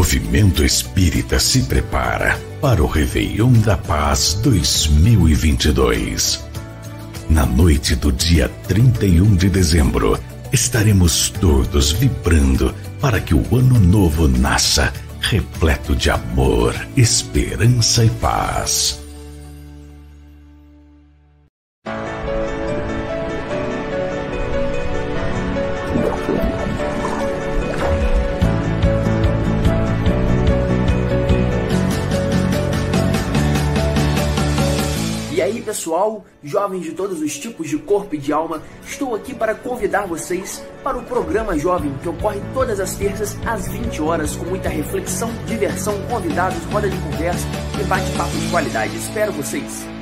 movimento espírita se prepara para o Réveillon da Paz 2022. Na noite do dia 31 de dezembro, estaremos todos vibrando para que o ano novo nasça repleto de amor, esperança e paz. Pessoal, jovens de todos os tipos de corpo e de alma, estou aqui para convidar vocês para o programa Jovem que ocorre todas as terças às 20 horas com muita reflexão, diversão, convidados, roda de conversa e bate-papo de qualidade. Espero vocês.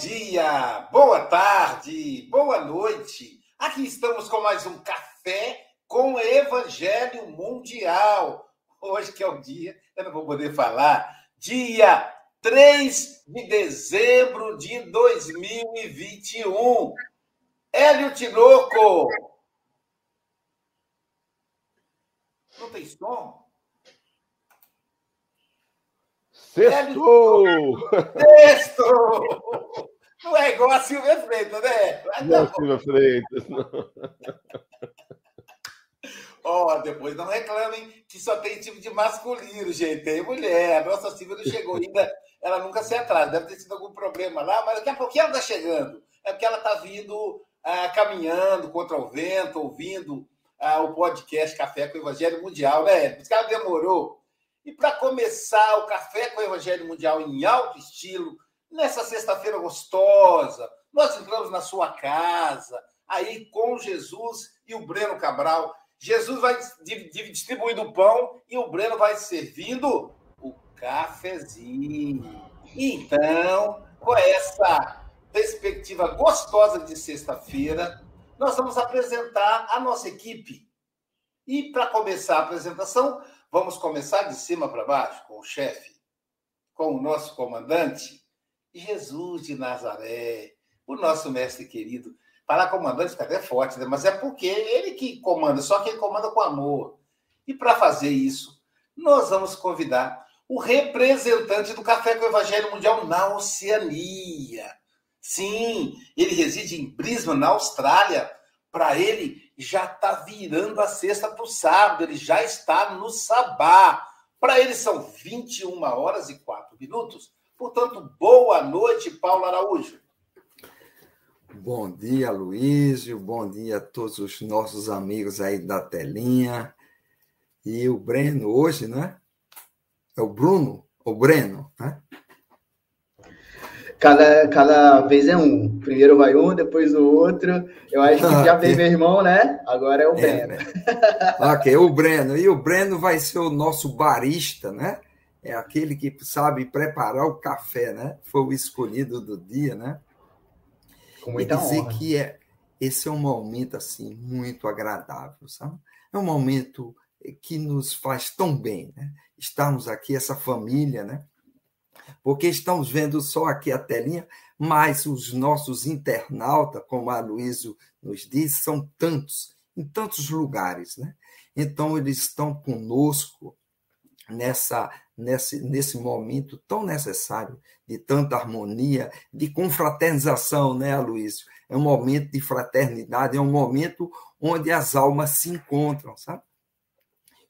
Dia, boa tarde, boa noite. Aqui estamos com mais um café com Evangelho Mundial. Hoje que é o dia, eu não vou poder falar, dia 3 de dezembro de 2021. Hélio Tinoco. Não tem som? Sextou! Sextou! Não é igual a Silvia Freitas, né? não é Silvia Freitas, não. Ó, oh, depois não reclamem que só tem tipo de masculino, gente. Tem mulher. A nossa Silvia não chegou ainda. Ela nunca se atrasa. Deve ter sido algum problema lá, mas daqui a pouquinho ela está chegando. É porque ela está vindo ah, caminhando contra o vento, ouvindo ah, o podcast Café com o Evangelho Mundial, né? Por isso que ela demorou. E para começar o Café com o Evangelho Mundial em alto estilo, nessa sexta-feira gostosa, nós entramos na sua casa, aí com Jesus e o Breno Cabral. Jesus vai distribuindo o pão e o Breno vai servindo o cafezinho. Então, com essa perspectiva gostosa de sexta-feira, nós vamos apresentar a nossa equipe. E para começar a apresentação, Vamos começar de cima para baixo com o chefe, com o nosso comandante, Jesus de Nazaré, o nosso mestre querido. Falar comandante fica até forte, né? mas é porque ele que comanda, só que ele comanda com amor. E para fazer isso, nós vamos convidar o representante do Café com o Evangelho Mundial na Oceania. Sim, ele reside em Brisbane, na Austrália. Para ele, já está virando a sexta para o sábado, ele já está no sabá. Para ele são 21 horas e 4 minutos. Portanto, boa noite, Paulo Araújo. Bom dia, Luísio. Bom dia a todos os nossos amigos aí da telinha. E o Breno hoje, né? É o Bruno, o Breno, né? Cada, cada vez é um. Primeiro vai um, depois o outro. Eu acho que já veio meu irmão, né? Agora é o é, Breno. É, ok, o Breno. E o Breno vai ser o nosso barista, né? É aquele que sabe preparar o café, né? Foi o escolhido do dia, né? Com muita e dizer honra. que é, esse é um momento assim muito agradável, sabe? É um momento que nos faz tão bem, né? Estarmos aqui, essa família, né? Porque estamos vendo só aqui a telinha, mas os nossos internautas, como a Luísio nos diz, são tantos, em tantos lugares, né? Então, eles estão conosco nessa, nesse, nesse momento tão necessário de tanta harmonia, de confraternização, né, Luísio? É um momento de fraternidade, é um momento onde as almas se encontram, sabe?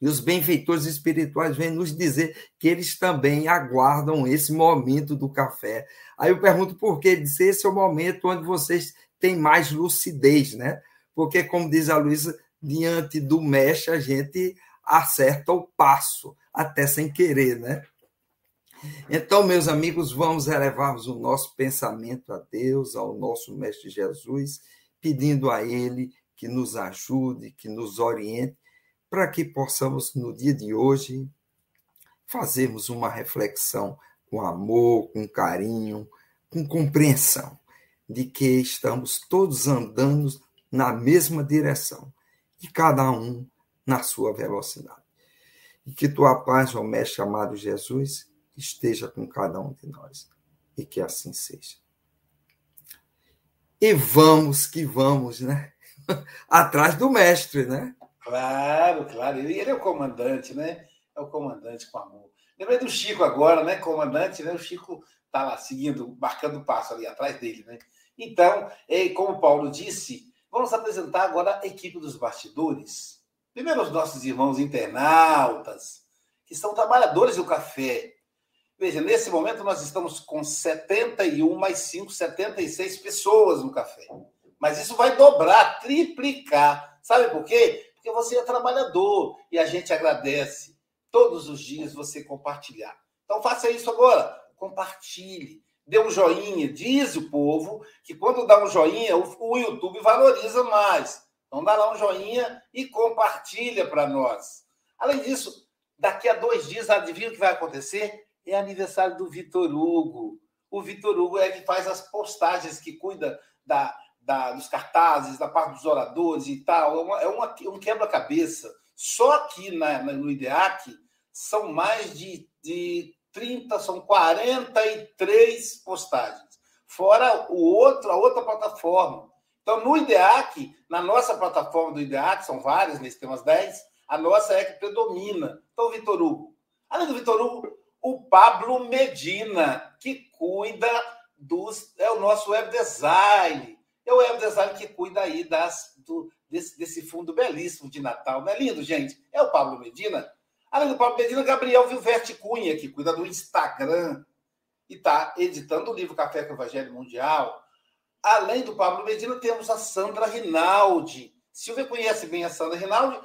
E os benfeitores espirituais vêm nos dizer que eles também aguardam esse momento do café. Aí eu pergunto por quê? Ele esse é o momento onde vocês têm mais lucidez, né? Porque, como diz a Luísa, diante do mestre a gente acerta o passo, até sem querer, né? Então, meus amigos, vamos elevarmos o nosso pensamento a Deus, ao nosso Mestre Jesus, pedindo a Ele que nos ajude, que nos oriente para que possamos, no dia de hoje, fazermos uma reflexão com amor, com carinho, com compreensão de que estamos todos andando na mesma direção e cada um na sua velocidade. E que tua paz, ó Mestre amado Jesus, esteja com cada um de nós e que assim seja. E vamos que vamos, né? Atrás do Mestre, né? Claro, claro. Ele, ele é o comandante, né? É o comandante com amor. Lembrei do Chico agora, né? Comandante, né? O Chico tá lá seguindo, marcando o passo ali atrás dele, né? Então, como o Paulo disse, vamos apresentar agora a equipe dos bastidores. Primeiro, os nossos irmãos internautas, que são trabalhadores do café. Veja, nesse momento nós estamos com 71 mais 5, 76 pessoas no café. Mas isso vai dobrar, triplicar. Sabe por quê? porque você é trabalhador e a gente agradece todos os dias você compartilhar. Então faça isso agora, compartilhe, dê um joinha. Diz o povo que quando dá um joinha, o, YouTube valoriza mais. Então dá lá um joinha e compartilha para nós. Além disso, daqui a dois dias, adivinha o que vai acontecer? É aniversário do Vitor Hugo. O Vitor Hugo é que faz as postagens, que cuida da, da, dos cartazes, da parte dos oradores e tal. É, uma, é uma, um quebra-cabeça. Só aqui na, no IDEAC são mais de, de 30, são 43 postagens. Fora o outro, a outra plataforma. Então, no IDEAC, na nossa plataforma do IDEAC, são várias, nesse tem umas 10, a nossa é que predomina. Então, Vitor Hugo. Além do Vitor Hugo, o Pablo Medina, que cuida dos. É o nosso web design é o web design que cuida aí das, do, desse, desse fundo belíssimo de Natal. Não é lindo, gente? É o Pablo Medina. Além do Pablo Medina, Gabriel Vilverte Cunha, que cuida do Instagram e está editando o livro Café com o Evangelho Mundial. Além do Pablo Medina, temos a Sandra Rinaldi. Silvia conhece bem a Sandra Rinaldi,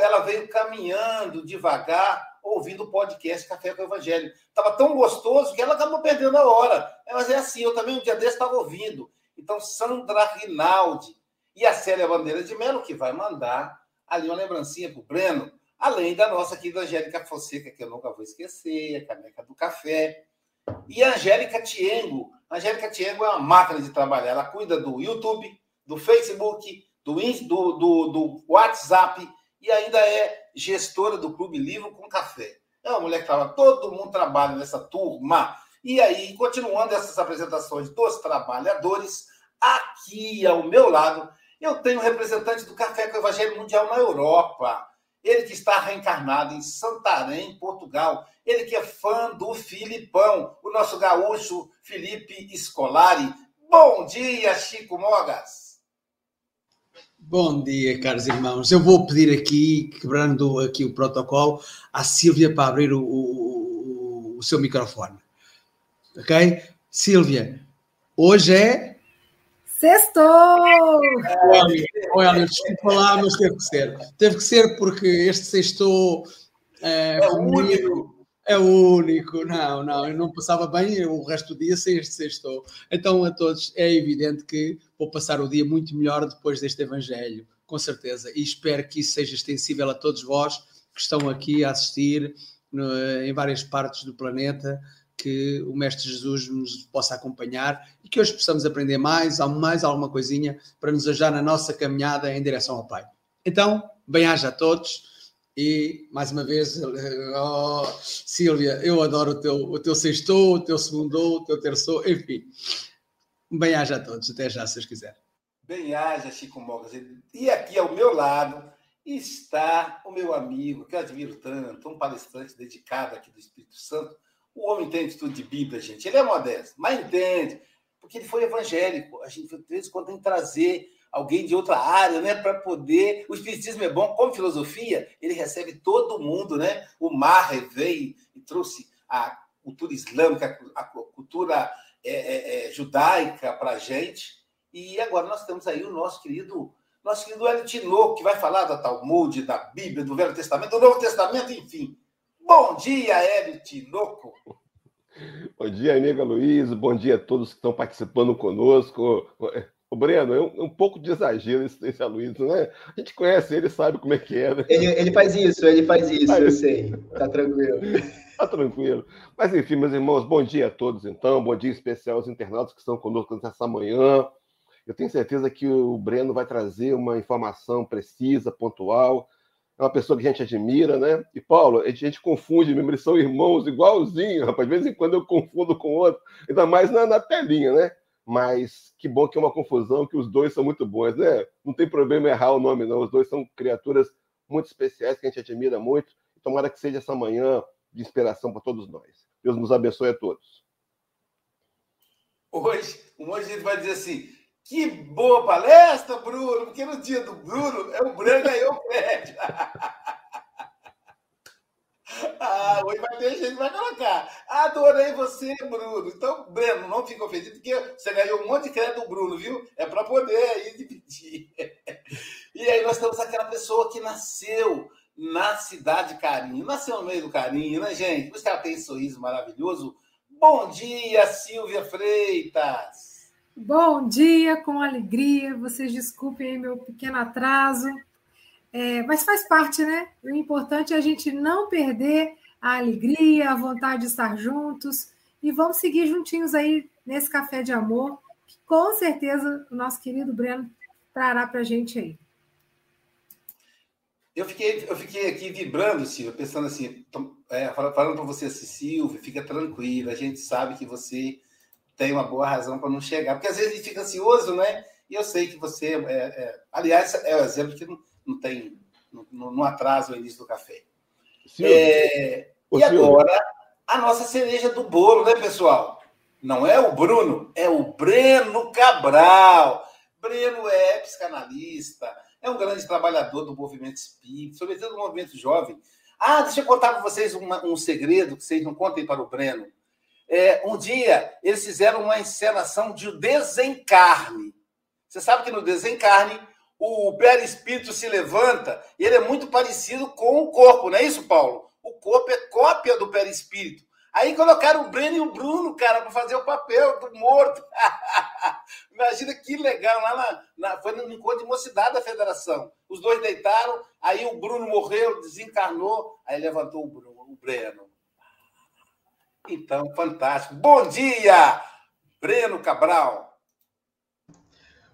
ela veio caminhando devagar, ouvindo o podcast Café com o Evangelho. Estava tão gostoso que ela acabou perdendo a hora. Mas é assim, eu também um dia desse estava ouvindo. Então, Sandra Rinaldi e a Célia Bandeira de Melo, que vai mandar ali uma lembrancinha para o Breno, além da nossa querida Angélica Fonseca, que eu nunca vou esquecer, a caneca do café. E a Angélica Tiengo. A Angélica Tiengo é uma máquina de trabalhar. Ela cuida do YouTube, do Facebook, do, do, do, do WhatsApp e ainda é gestora do Clube Livro com Café. É uma mulher que fala, todo mundo trabalha nessa turma e aí, continuando essas apresentações dos trabalhadores, aqui ao meu lado, eu tenho representante do Café com o Evangelho Mundial na Europa. Ele que está reencarnado em Santarém, Portugal. Ele que é fã do Filipão, o nosso gaúcho Felipe Scolari. Bom dia, Chico Mogas. Bom dia, caros irmãos. Eu vou pedir aqui, quebrando aqui o protocolo, à Silvia para abrir o, o, o seu microfone. Ok? Silvia, hoje é. Sextou! Olha, olha, desculpa lá, mas teve que ser. Teve que ser porque este sextou. É, é único. É único, não, não, eu não passava bem o resto do dia sem este sextou. Então, a todos, é evidente que vou passar o dia muito melhor depois deste Evangelho, com certeza, e espero que isso seja extensível a todos vós que estão aqui a assistir no, em várias partes do planeta, que o Mestre Jesus nos possa acompanhar e que hoje possamos aprender mais, mais alguma coisinha para nos ajudar na nossa caminhada em direção ao Pai. Então, bem-aja a todos e, mais uma vez, oh, eu adoro o teu, o teu sextou, o teu segundou, o teu terçou, enfim. Bem-aja a todos, até já, se vocês quiserem. Bem-aja, Chico Mogas. E aqui ao meu lado está o meu amigo, que eu admiro tanto, um palestrante dedicado aqui do Espírito Santo, o homem entende tudo de Bíblia, gente. Ele é modesto, mas entende, porque ele foi evangélico. A gente, de vez em quando, tem que trazer alguém de outra área, né, para poder. O Espiritismo é bom, como filosofia, ele recebe todo mundo, né? O Maher veio e trouxe a cultura islâmica, a cultura é, é, é, judaica para a gente. E agora nós temos aí o nosso querido, nosso querido Hélio Tinoco, que vai falar da Talmud, da Bíblia, do Velho Testamento, do Novo Testamento, enfim. Bom dia, Hélio Tinoco. Bom dia, amiga Luiz. Bom dia a todos que estão participando conosco. O Breno, é um, um pouco de exagero esse, esse Aloysio, né? A gente conhece ele, sabe como é que é. Né? Ele, ele faz isso, ele faz isso, eu sei. Tá tranquilo. Tá tranquilo. Mas enfim, meus irmãos, bom dia a todos então. Bom dia especial aos internautas que estão conosco nessa manhã. Eu tenho certeza que o Breno vai trazer uma informação precisa, pontual é uma pessoa que a gente admira, né? E Paulo, a gente, confunde mesmo, eles são irmãos igualzinho, rapaz. De vez em quando eu confundo com outro, ainda mais na, na telinha, né? Mas que bom que é uma confusão, que os dois são muito bons, né? Não tem problema errar o nome, não. Os dois são criaturas muito especiais que a gente admira muito. Tomara que seja essa manhã de inspiração para todos nós. Deus nos abençoe a todos. Hoje, um monte de gente vai dizer assim: que boa palestra, Bruno, porque no dia do Bruno é o Branco ganhou o prédio. ah, hoje vai ter gente que vai colocar. Adorei você, Bruno. Então, Breno, não fica ofendido, porque você ganhou um monte de crédito do Bruno, viu? É para poder aí dividir. e aí nós temos aquela pessoa que nasceu na cidade de Carinho, nasceu no meio do Carinho, né, gente? Por isso que ela tem esse sorriso maravilhoso. Bom dia, Silvia Freitas. Bom dia, com alegria. Vocês desculpem meu pequeno atraso, é, mas faz parte, né? O importante é a gente não perder a alegria, a vontade de estar juntos e vamos seguir juntinhos aí nesse café de amor, que com certeza o nosso querido Breno trará para a gente aí. Eu fiquei, eu fiquei aqui vibrando, Silvia, pensando assim, é, falando para você assim, Silvia, fica tranquila, a gente sabe que você tem uma boa razão para não chegar. Porque às vezes ele fica ansioso, né? E eu sei que você. É, é... aliás, é o exemplo que não, não tem. Não, não atrasa o início do café. É... e agora, a nossa cereja do bolo, né, pessoal? Não é o Bruno, é o Breno Cabral. Breno é psicanalista, é um grande trabalhador do movimento espírita, sobretudo do movimento jovem. Ah, deixa eu contar para vocês uma, um segredo que vocês não contem para o Breno. É, um dia eles fizeram uma encenação de desencarne. Você sabe que no desencarne o perispírito se levanta e ele é muito parecido com o corpo, não é isso, Paulo? O corpo é cópia do perispírito. Aí colocaram o Breno e o Bruno, cara, para fazer o papel do morto. Imagina que legal. Lá na, na, foi no encontro de mocidade da federação. Os dois deitaram, aí o Bruno morreu, desencarnou, aí levantou o, Bruno, o Breno. Então, fantástico. Bom dia, Breno Cabral.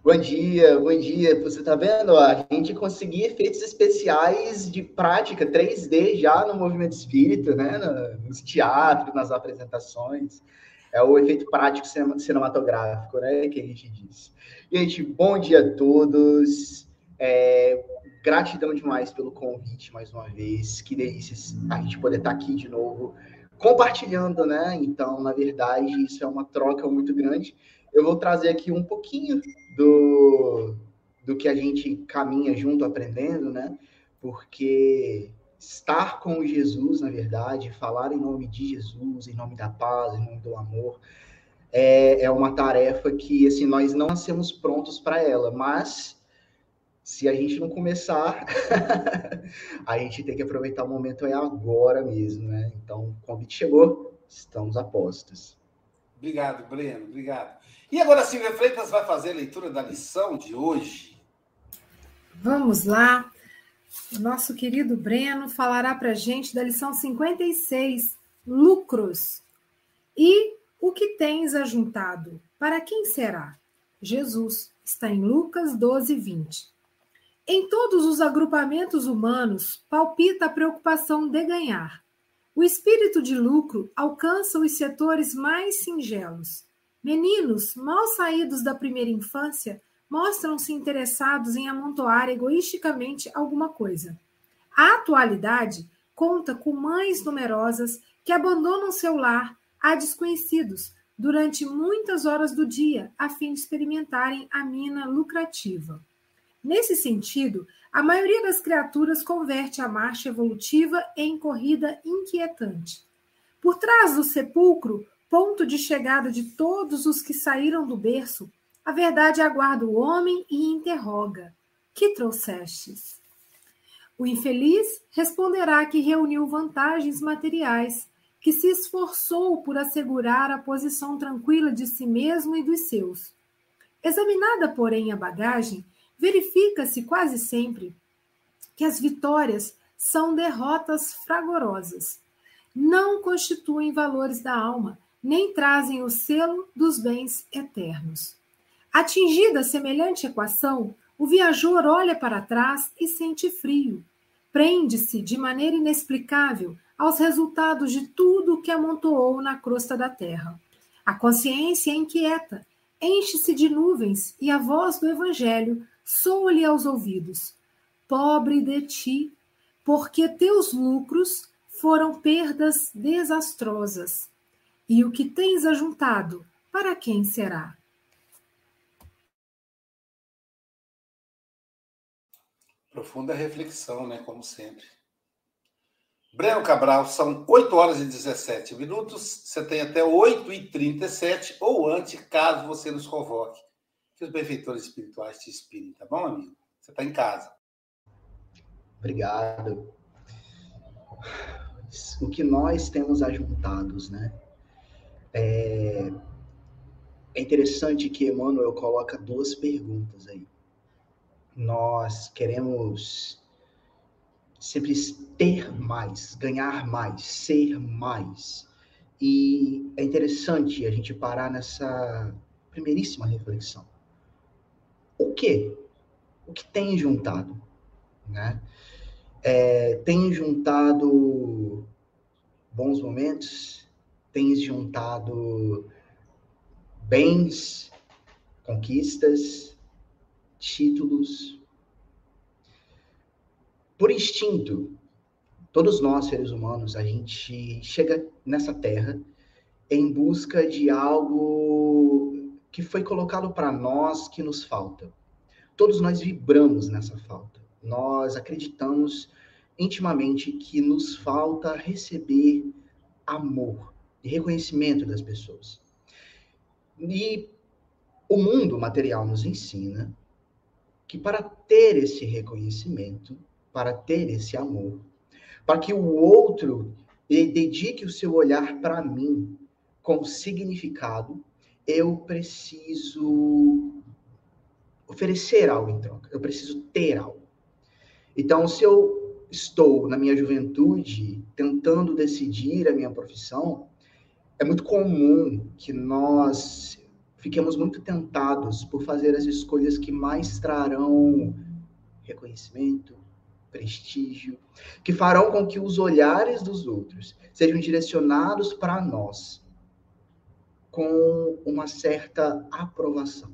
Bom dia, bom dia. Você está vendo? A gente conseguia efeitos especiais de prática 3D já no movimento espírita, né? Nos teatros, nas apresentações. É o efeito prático cinematográfico, né? Que a gente diz. Gente, bom dia a todos. É, gratidão demais pelo convite mais uma vez. Que delícia a gente poder estar aqui de novo compartilhando, né? Então, na verdade, isso é uma troca muito grande. Eu vou trazer aqui um pouquinho do, do que a gente caminha junto aprendendo, né? Porque estar com Jesus, na verdade, falar em nome de Jesus, em nome da paz, em nome do amor, é, é uma tarefa que assim nós não nascemos prontos para ela, mas se a gente não começar, a gente tem que aproveitar o momento é agora mesmo, né? Então, o convite chegou, estamos a postos. Obrigado, Breno, obrigado. E agora, Silvia Freitas vai fazer a leitura da lição de hoje. Vamos lá. O nosso querido Breno falará para a gente da lição 56, lucros. E o que tens ajuntado? Para quem será? Jesus. Está em Lucas 12, 20. Em todos os agrupamentos humanos, palpita a preocupação de ganhar. O espírito de lucro alcança os setores mais singelos. Meninos, mal saídos da primeira infância, mostram-se interessados em amontoar egoisticamente alguma coisa. A atualidade conta com mães numerosas que abandonam seu lar a desconhecidos durante muitas horas do dia a fim de experimentarem a mina lucrativa. Nesse sentido, a maioria das criaturas converte a marcha evolutiva em corrida inquietante. Por trás do sepulcro, ponto de chegada de todos os que saíram do berço, a verdade aguarda o homem e interroga: Que trouxestes? O infeliz responderá que reuniu vantagens materiais, que se esforçou por assegurar a posição tranquila de si mesmo e dos seus. Examinada, porém, a bagagem, verifica-se quase sempre que as vitórias são derrotas fragorosas. Não constituem valores da alma, nem trazem o selo dos bens eternos. Atingida semelhante equação, o viajor olha para trás e sente frio. Prende-se de maneira inexplicável aos resultados de tudo o que amontoou na crosta da terra. A consciência é inquieta, enche-se de nuvens e a voz do Evangelho soa-lhe aos ouvidos: Pobre de ti, porque teus lucros foram perdas desastrosas. E o que tens ajuntado, para quem será? Profunda reflexão, né? Como sempre. Breno Cabral, são 8 horas e 17 minutos. Você tem até 8 e 37 ou antes, caso você nos convoque. Que os benfeitores espirituais te inspirem, tá bom, amigo? Você está em casa. Obrigado. O que nós temos ajuntados, né? É, é interessante que Emmanuel coloca duas perguntas aí nós queremos sempre ter mais, ganhar mais, ser mais. E é interessante a gente parar nessa primeiríssima reflexão. O que? O que tem juntado? Né? É, tem juntado bons momentos, tem juntado bens, conquistas, títulos. Por instinto, todos nós, seres humanos, a gente chega nessa terra em busca de algo que foi colocado para nós que nos falta. Todos nós vibramos nessa falta. Nós acreditamos intimamente que nos falta receber amor e reconhecimento das pessoas. E o mundo material nos ensina que para ter esse reconhecimento, para ter esse amor, para que o outro dedique o seu olhar para mim com significado, eu preciso oferecer algo em troca, eu preciso ter algo. Então, se eu estou na minha juventude tentando decidir a minha profissão, é muito comum que nós fiquemos muito tentados por fazer as escolhas que mais trarão reconhecimento, prestígio, que farão com que os olhares dos outros sejam direcionados para nós com uma certa aprovação,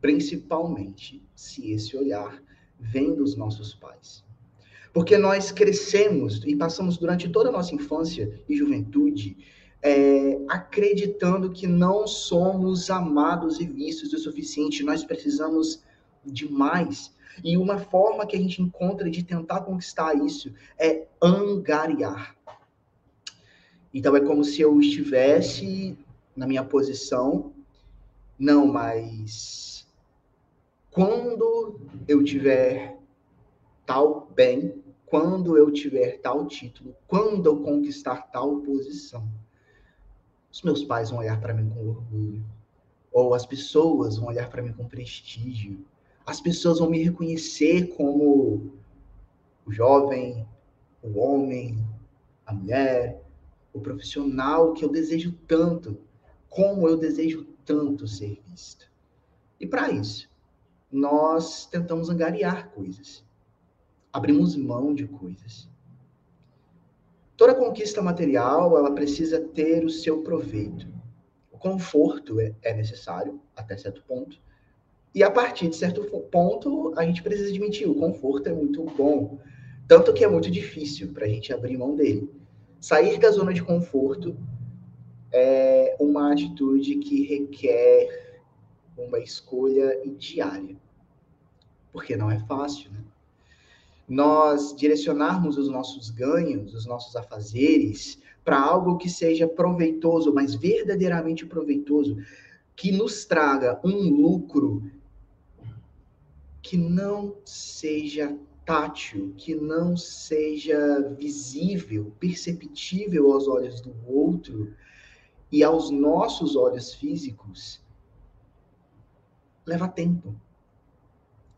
principalmente se esse olhar vem dos nossos pais. Porque nós crescemos e passamos durante toda a nossa infância e juventude é, acreditando que não somos amados e vistos o suficiente. Nós precisamos demais. E uma forma que a gente encontra de tentar conquistar isso é angariar. Então é como se eu estivesse na minha posição, não, mas quando eu tiver tal bem, quando eu tiver tal título, quando eu conquistar tal posição, os meus pais vão olhar para mim com orgulho, ou as pessoas vão olhar para mim com prestígio, as pessoas vão me reconhecer como o jovem, o homem, a mulher, o profissional que eu desejo tanto, como eu desejo tanto ser visto. E para isso, nós tentamos angariar coisas. Abrimos mão de coisas. Toda conquista material, ela precisa ter o seu proveito. O conforto é, é necessário até certo ponto. E a partir de certo ponto, a gente precisa admitir, o conforto é muito bom. Tanto que é muito difícil para a gente abrir mão dele. Sair da zona de conforto é uma atitude que requer uma escolha diária. Porque não é fácil, né? Nós direcionarmos os nossos ganhos, os nossos afazeres, para algo que seja proveitoso, mas verdadeiramente proveitoso, que nos traga um lucro que não seja tátil, que não seja visível, perceptível aos olhos do outro e aos nossos olhos físicos, leva tempo.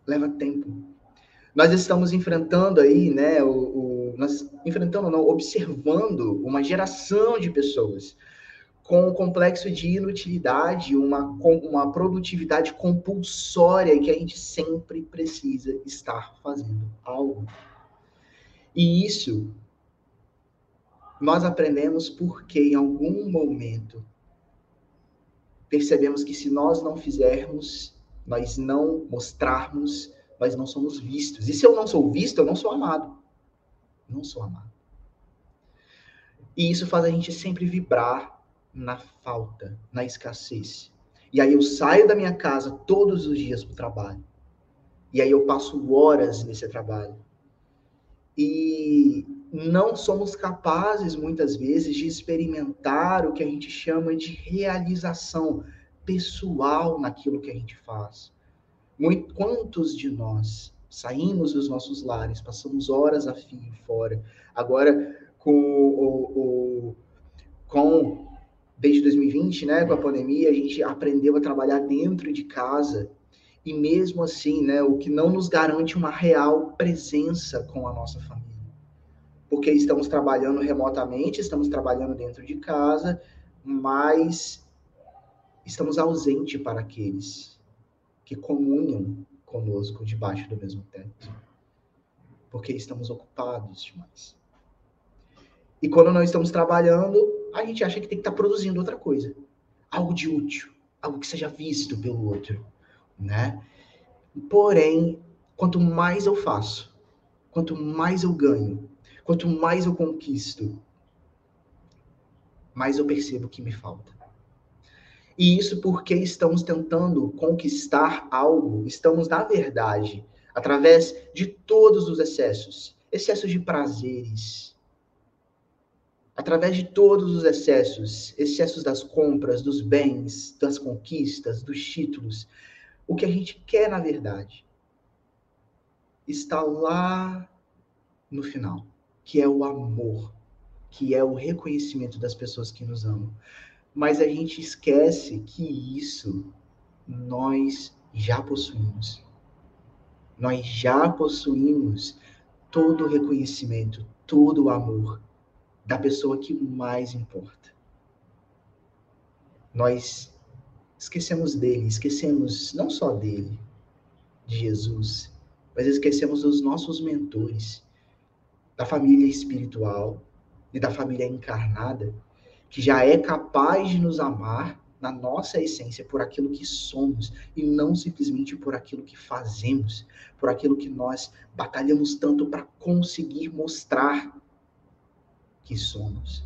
Leva tempo. Nós estamos enfrentando aí, né, o, o nós enfrentando, não, observando uma geração de pessoas com um complexo de inutilidade, uma, uma produtividade compulsória que a gente sempre precisa estar fazendo algo. E isso nós aprendemos porque em algum momento percebemos que se nós não fizermos, nós não mostrarmos, nós não somos vistos. E se eu não sou visto, eu não sou amado. Não sou amado. E isso faz a gente sempre vibrar na falta, na escassez. E aí eu saio da minha casa todos os dias para o trabalho. E aí eu passo horas nesse trabalho. E não somos capazes, muitas vezes, de experimentar o que a gente chama de realização pessoal naquilo que a gente faz. Muito, quantos de nós saímos dos nossos lares, passamos horas a fio fora, agora com o, o com desde 2020, né, com a pandemia, a gente aprendeu a trabalhar dentro de casa e mesmo assim, né, o que não nos garante uma real presença com a nossa família. Porque estamos trabalhando remotamente, estamos trabalhando dentro de casa, mas estamos ausentes para aqueles que comunham conosco debaixo do mesmo teto. Porque estamos ocupados demais. E quando nós estamos trabalhando, a gente acha que tem que estar produzindo outra coisa. Algo de útil, algo que seja visto pelo outro, né? Porém, quanto mais eu faço, quanto mais eu ganho, quanto mais eu conquisto, mais eu percebo que me falta. E isso porque estamos tentando conquistar algo, estamos, na verdade, através de todos os excessos excessos de prazeres, através de todos os excessos, excessos das compras, dos bens, das conquistas, dos títulos, o que a gente quer na verdade está lá no final, que é o amor, que é o reconhecimento das pessoas que nos amam. Mas a gente esquece que isso nós já possuímos. Nós já possuímos todo o reconhecimento, todo o amor da pessoa que mais importa. Nós esquecemos dele, esquecemos não só dele, de Jesus, mas esquecemos dos nossos mentores, da família espiritual e da família encarnada, que já é capaz de nos amar na nossa essência por aquilo que somos e não simplesmente por aquilo que fazemos, por aquilo que nós batalhamos tanto para conseguir mostrar que somos.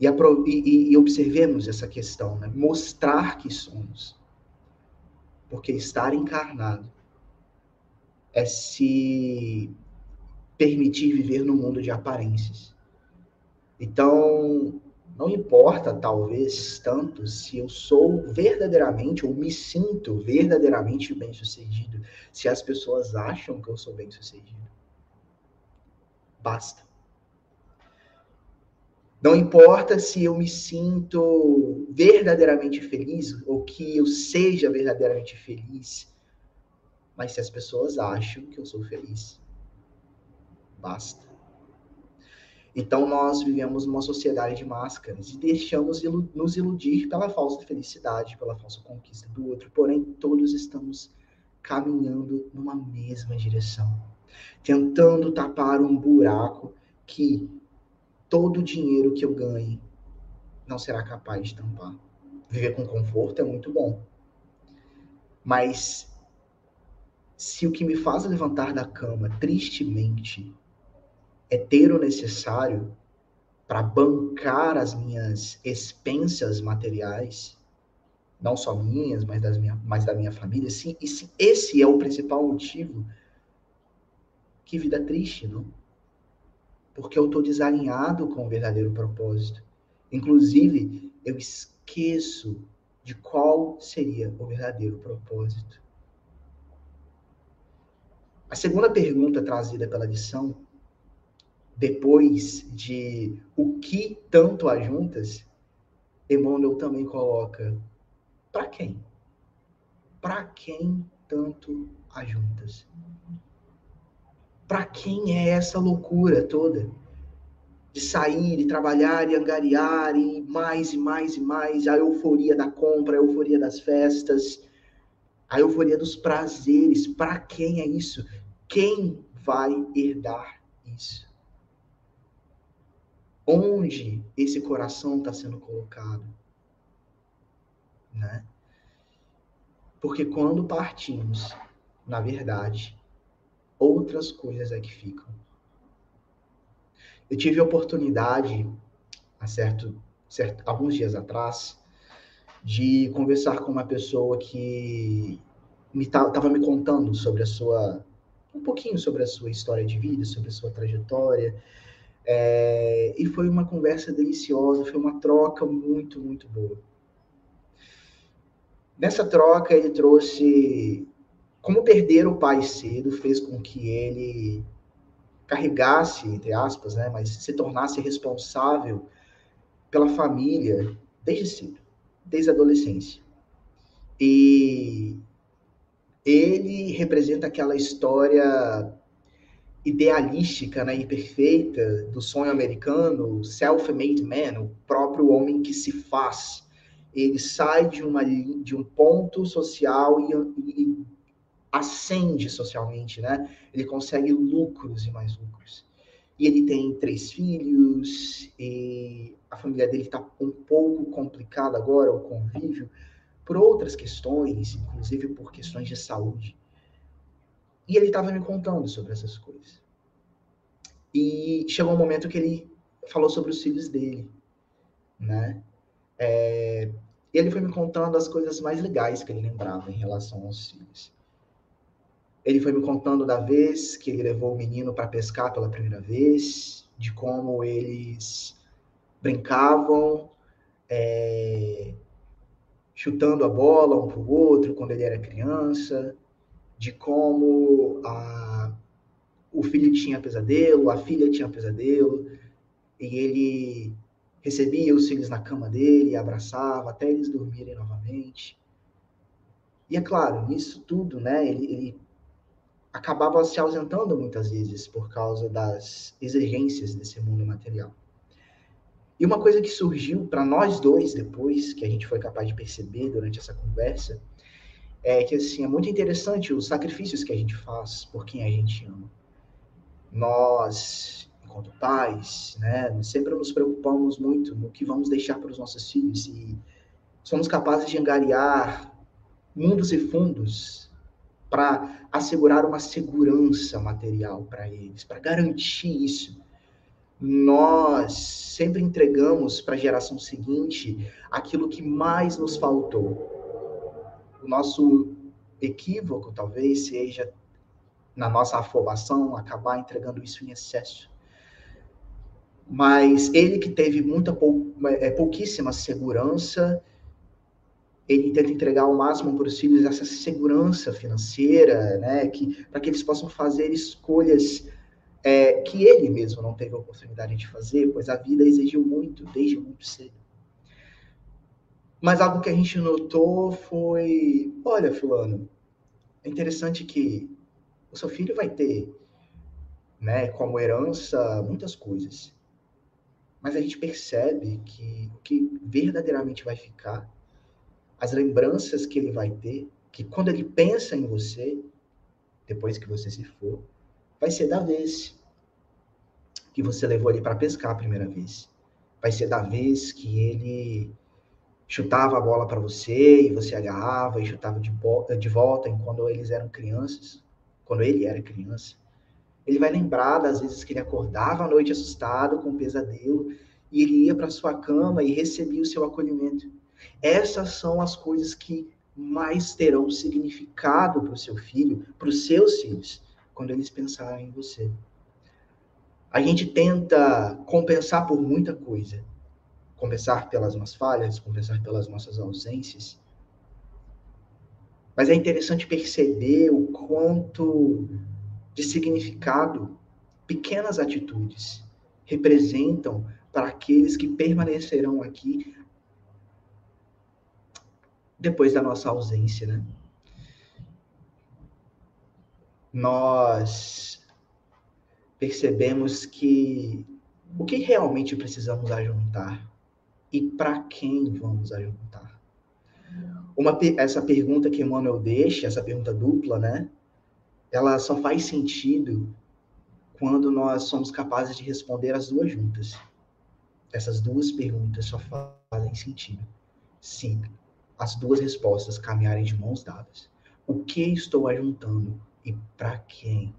E, e, e observemos essa questão, né? mostrar que somos. Porque estar encarnado é se permitir viver no mundo de aparências. Então, não importa, talvez, tanto se eu sou verdadeiramente ou me sinto verdadeiramente bem-sucedido, se as pessoas acham que eu sou bem-sucedido. Basta. Não importa se eu me sinto verdadeiramente feliz ou que eu seja verdadeiramente feliz, mas se as pessoas acham que eu sou feliz, basta. Então nós vivemos numa sociedade de máscaras e deixamos nos iludir pela falsa felicidade, pela falsa conquista do outro. Porém, todos estamos caminhando numa mesma direção, tentando tapar um buraco que todo o dinheiro que eu ganhe não será capaz de tampar. Viver com conforto é muito bom. Mas se o que me faz levantar da cama tristemente é ter o necessário para bancar as minhas expensas materiais, não só minhas, mas, das minha, mas da minha família, se, se esse é o principal motivo, que vida triste, não? porque eu estou desalinhado com o verdadeiro propósito. Inclusive, eu esqueço de qual seria o verdadeiro propósito. A segunda pergunta trazida pela lição, depois de o que tanto ajuntas, Emmanuel também coloca: para quem? Para quem tanto ajuntas? Para quem é essa loucura toda? De sair, e trabalhar e angariar e mais e mais e mais, a euforia da compra, a euforia das festas, a euforia dos prazeres. Para quem é isso? Quem vai herdar isso? Onde esse coração está sendo colocado? Né? Porque quando partimos, na verdade, outras coisas é que ficam. Eu tive a oportunidade, há certo, certo, alguns dias atrás, de conversar com uma pessoa que estava me, me contando sobre a sua um pouquinho sobre a sua história de vida, sobre a sua trajetória. É, e foi uma conversa deliciosa, foi uma troca muito, muito boa. Nessa troca, ele trouxe como perder o pai cedo fez com que ele carregasse, entre aspas, né, mas se tornasse responsável pela família desde cedo, desde a adolescência. E ele representa aquela história idealística né, e perfeita do sonho americano, self-made man, o próprio homem que se faz. Ele sai de, uma, de um ponto social e, e ascende socialmente, né? Ele consegue lucros e mais lucros. E ele tem três filhos, e a família dele está um pouco complicada agora, o convívio, por outras questões, inclusive por questões de saúde. E ele estava me contando sobre essas coisas. E chegou um momento que ele falou sobre os filhos dele, né? É, e ele foi me contando as coisas mais legais que ele lembrava em relação aos filhos. Ele foi me contando da vez que ele levou o menino para pescar pela primeira vez, de como eles brincavam, é, chutando a bola um para o outro quando ele era criança, de como a, o filho tinha pesadelo, a filha tinha pesadelo, e ele recebia os filhos na cama dele, abraçava até eles dormirem novamente. E é claro, nisso tudo, né, ele, ele acabava se ausentando muitas vezes por causa das exigências desse mundo material. E uma coisa que surgiu para nós dois depois, que a gente foi capaz de perceber durante essa conversa, é que assim, é muito interessante os sacrifícios que a gente faz por quem a gente ama. Nós, enquanto pais, né, sempre nos preocupamos muito no que vamos deixar para os nossos filhos e somos capazes de angariar mundos e fundos para assegurar uma segurança material para eles, para garantir isso. Nós sempre entregamos para a geração seguinte aquilo que mais nos faltou. O nosso equívoco talvez seja na nossa afobação acabar entregando isso em excesso. Mas ele que teve muita pou, é, pouquíssima segurança, ele tenta entregar ao máximo para os filhos essa segurança financeira, né, que para que eles possam fazer escolhas é, que ele mesmo não teve a oportunidade de fazer, pois a vida exigiu muito desde muito cedo. Mas algo que a gente notou foi, olha, fulano, é interessante que o seu filho vai ter, né, como herança muitas coisas. Mas a gente percebe que o que verdadeiramente vai ficar, as lembranças que ele vai ter, que quando ele pensa em você, depois que você se for, vai ser da vez que você levou ele para pescar a primeira vez. Vai ser da vez que ele chutava a bola para você e você agarrava e chutava de, de volta quando eles eram crianças, quando ele era criança. Ele vai lembrar das vezes que ele acordava à noite assustado com um pesadelo e ele ia para sua cama e recebia o seu acolhimento. Essas são as coisas que mais terão significado para o seu filho, para os seus filhos, quando eles pensarem em você. A gente tenta compensar por muita coisa. Compensar pelas nossas falhas, compensar pelas nossas ausências. Mas é interessante perceber o quanto de significado pequenas atitudes representam para aqueles que permanecerão aqui depois da nossa ausência, né? Nós percebemos que o que realmente precisamos ajuntar e para quem vamos ajuntar. Uma, essa pergunta que Emmanuel deixa, essa pergunta dupla, né? Ela só faz sentido quando nós somos capazes de responder as duas juntas. Essas duas perguntas só fazem sentido se as duas respostas caminharem de mãos dadas. O que estou ajuntando e para quem?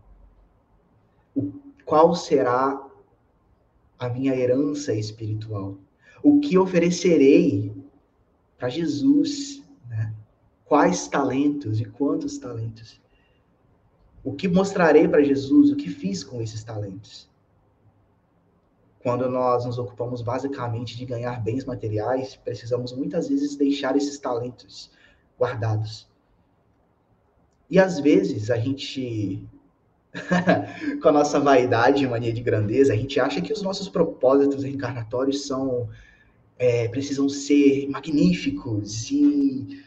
O qual será a minha herança espiritual? O que oferecerei para Jesus? Né? Quais talentos e quantos talentos? O que mostrarei para Jesus? O que fiz com esses talentos? Quando nós nos ocupamos basicamente de ganhar bens materiais, precisamos muitas vezes deixar esses talentos guardados. E às vezes a gente com a nossa vaidade e mania de grandeza, a gente acha que os nossos propósitos reencarnatórios são é, precisam ser magníficos e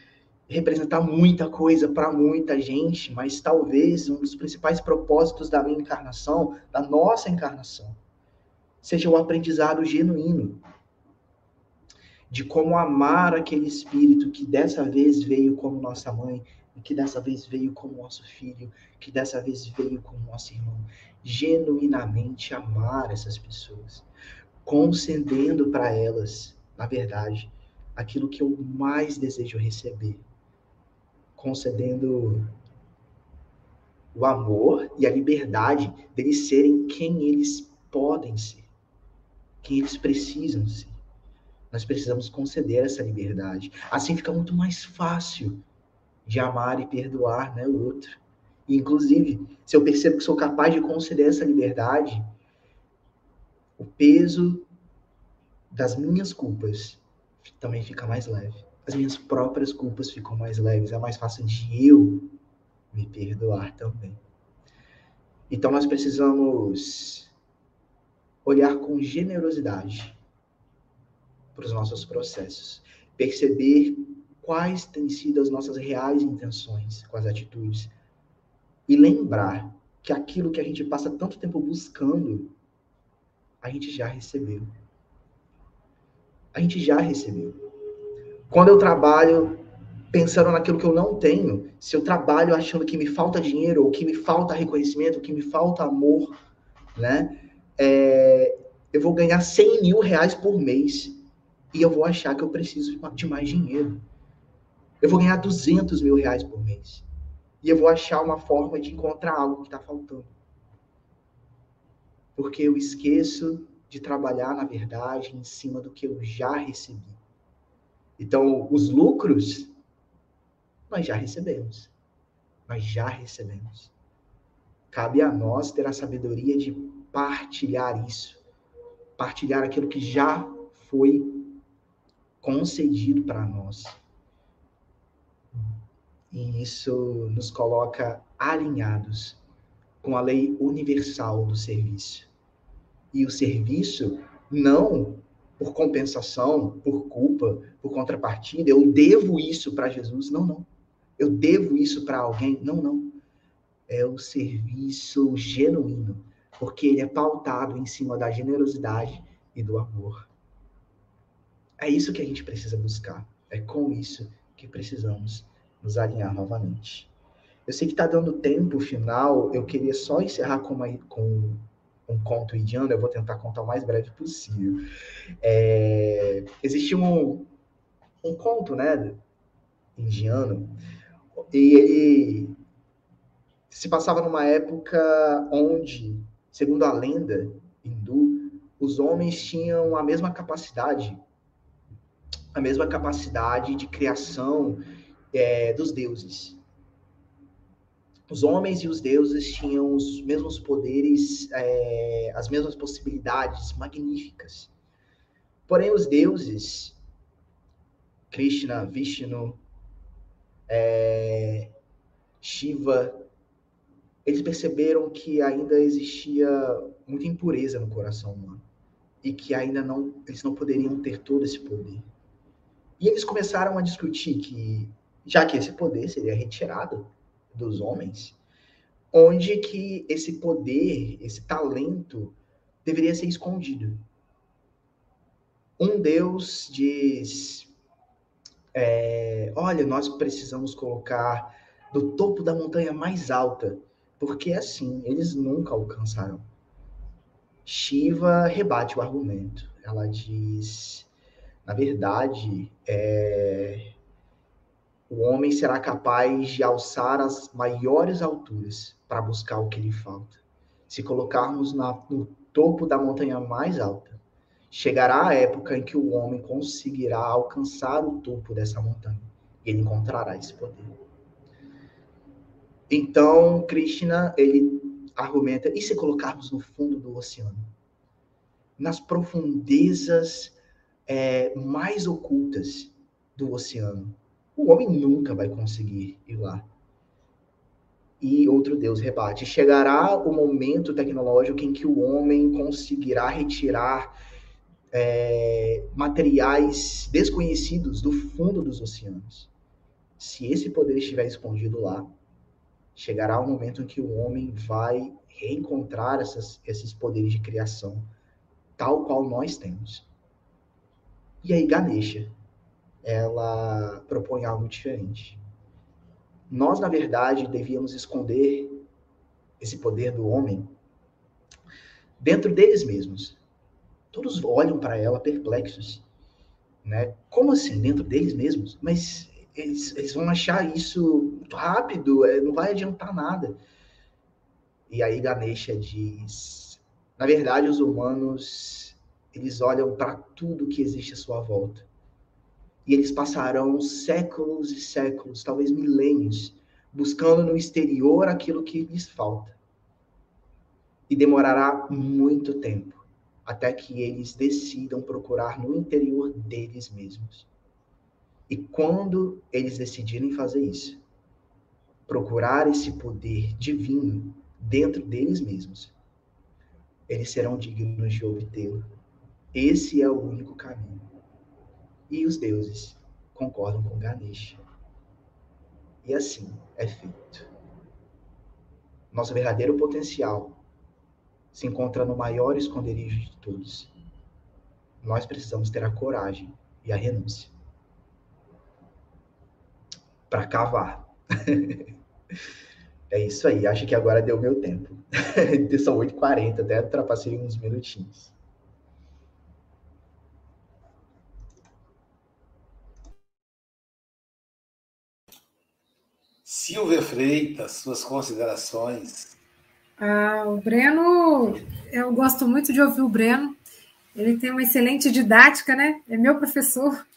representar muita coisa para muita gente, mas talvez um dos principais propósitos da minha encarnação, da nossa encarnação, seja o aprendizado genuíno de como amar aquele espírito que dessa vez veio como nossa mãe, que dessa vez veio como nosso filho, que dessa vez veio como nosso irmão. Genuinamente amar essas pessoas, concedendo para elas, na verdade, aquilo que eu mais desejo receber. Concedendo o amor e a liberdade deles serem quem eles podem ser, quem eles precisam ser. Nós precisamos conceder essa liberdade. Assim fica muito mais fácil de amar e perdoar né, o outro. E, inclusive, se eu percebo que sou capaz de conceder essa liberdade, o peso das minhas culpas também fica mais leve. As minhas próprias culpas ficam mais leves. É mais fácil de eu me perdoar também. Então, nós precisamos olhar com generosidade para os nossos processos. Perceber quais têm sido as nossas reais intenções com as atitudes. E lembrar que aquilo que a gente passa tanto tempo buscando, a gente já recebeu. A gente já recebeu. Quando eu trabalho pensando naquilo que eu não tenho, se eu trabalho achando que me falta dinheiro, ou que me falta reconhecimento, ou que me falta amor, né? É, eu vou ganhar 100 mil reais por mês e eu vou achar que eu preciso de mais dinheiro. Eu vou ganhar 200 mil reais por mês. E eu vou achar uma forma de encontrar algo que está faltando. Porque eu esqueço de trabalhar, na verdade, em cima do que eu já recebi. Então, os lucros, nós já recebemos. nós já recebemos. Cabe a nós ter a sabedoria de partilhar isso, partilhar aquilo que já foi concedido para nós. E isso nos coloca alinhados com a lei universal do serviço. E o serviço não por compensação, por culpa, por contrapartida, eu devo isso para Jesus. Não, não. Eu devo isso para alguém. Não, não. É o serviço genuíno, porque ele é pautado em cima da generosidade e do amor. É isso que a gente precisa buscar. É com isso que precisamos nos alinhar novamente. Eu sei que está dando tempo final, eu queria só encerrar com, uma, com um conto indiano, eu vou tentar contar o mais breve possível. É, existe um, um conto, né, indiano, e ele se passava numa época onde, segundo a lenda hindu, os homens tinham a mesma capacidade, a mesma capacidade de criação é, dos deuses. Os homens e os deuses tinham os mesmos poderes, é, as mesmas possibilidades magníficas. Porém, os deuses, Krishna, Vishnu, é, Shiva, eles perceberam que ainda existia muita impureza no coração humano e que ainda não eles não poderiam ter todo esse poder. E eles começaram a discutir que já que esse poder seria retirado dos homens, onde que esse poder, esse talento deveria ser escondido. Um Deus diz: é, olha, nós precisamos colocar do topo da montanha mais alta, porque assim eles nunca alcançarão. Shiva rebate o argumento. Ela diz: na verdade, é, o homem será capaz de alçar as maiores alturas para buscar o que lhe falta. Se colocarmos na, no topo da montanha mais alta, chegará a época em que o homem conseguirá alcançar o topo dessa montanha e ele encontrará esse poder. Então, Krishna, ele argumenta, e se colocarmos no fundo do oceano? Nas profundezas é, mais ocultas do oceano, o homem nunca vai conseguir ir lá. E outro Deus rebate: chegará o momento tecnológico em que o homem conseguirá retirar é, materiais desconhecidos do fundo dos oceanos. Se esse poder estiver escondido lá, chegará o momento em que o homem vai reencontrar essas, esses poderes de criação, tal qual nós temos. E aí, Ganesha, ela propõe algo diferente. Nós, na verdade, devíamos esconder esse poder do homem dentro deles mesmos. Todos olham para ela perplexos. Né? Como assim, dentro deles mesmos? Mas eles, eles vão achar isso rápido, é, não vai adiantar nada. E aí Ganesha diz: na verdade, os humanos eles olham para tudo que existe à sua volta e eles passarão séculos e séculos, talvez milênios, buscando no exterior aquilo que lhes falta. E demorará muito tempo até que eles decidam procurar no interior deles mesmos. E quando eles decidirem fazer isso, procurar esse poder divino dentro deles mesmos, eles serão dignos de obtê-lo. Esse é o único caminho e os deuses concordam com Ganesha. E assim é feito. Nosso verdadeiro potencial se encontra no maior esconderijo de todos. Nós precisamos ter a coragem e a renúncia para cavar. é isso aí. Acho que agora deu meu tempo. São 8h40, até ultrapassei uns minutinhos. Silvia Freitas, suas considerações. Ah, o Breno, eu gosto muito de ouvir o Breno. Ele tem uma excelente didática, né? É meu professor.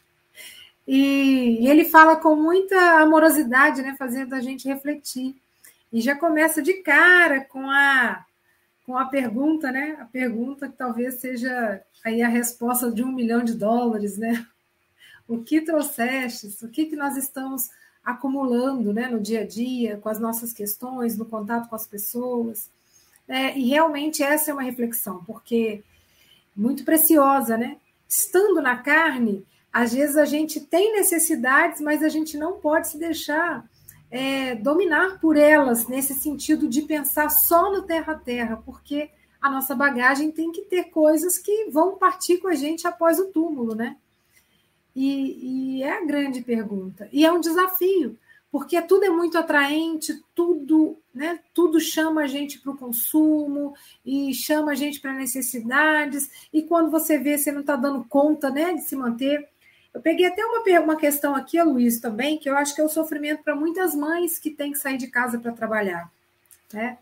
E, e ele fala com muita amorosidade, né, fazendo a gente refletir. E já começa de cara com a com a pergunta, né? A pergunta que talvez seja aí a resposta de um milhão de dólares, né? O que trouxestes? O que, que nós estamos acumulando né, no dia a dia, com as nossas questões, no contato com as pessoas? É, e realmente essa é uma reflexão, porque muito preciosa, né? Estando na carne, às vezes a gente tem necessidades, mas a gente não pode se deixar é, dominar por elas, nesse sentido de pensar só no terra terra, porque a nossa bagagem tem que ter coisas que vão partir com a gente após o túmulo, né? E, e é a grande pergunta. E é um desafio, porque tudo é muito atraente, tudo, né, tudo chama a gente para o consumo e chama a gente para necessidades, e quando você vê, você não está dando conta né, de se manter. Eu peguei até uma, uma questão aqui, Luiz, também, que eu acho que é o sofrimento para muitas mães que têm que sair de casa para trabalhar. Né?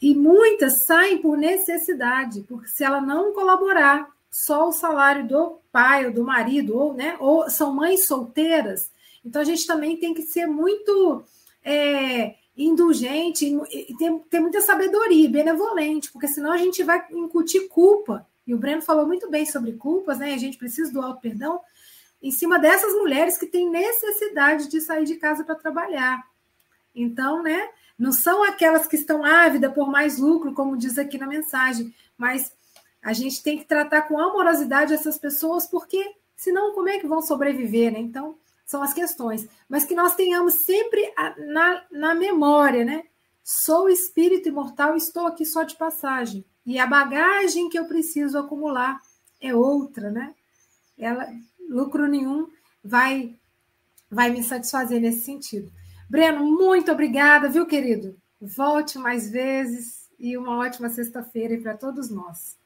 E muitas saem por necessidade, porque se ela não colaborar, só o salário do pai ou do marido, ou, né, ou são mães solteiras, então a gente também tem que ser muito é, indulgente e ter, ter muita sabedoria, benevolente, porque senão a gente vai incutir culpa. E o Breno falou muito bem sobre culpas, né? A gente precisa do auto perdão em cima dessas mulheres que têm necessidade de sair de casa para trabalhar. Então, né? Não são aquelas que estão ávidas por mais lucro, como diz aqui na mensagem, mas a gente tem que tratar com amorosidade essas pessoas, porque senão como é que vão sobreviver, né? Então, são as questões. Mas que nós tenhamos sempre na, na memória, né? Sou espírito imortal, estou aqui só de passagem. E a bagagem que eu preciso acumular é outra, né? Ela, lucro nenhum vai vai me satisfazer nesse sentido. Breno, muito obrigada, viu, querido? Volte mais vezes e uma ótima sexta-feira para todos nós.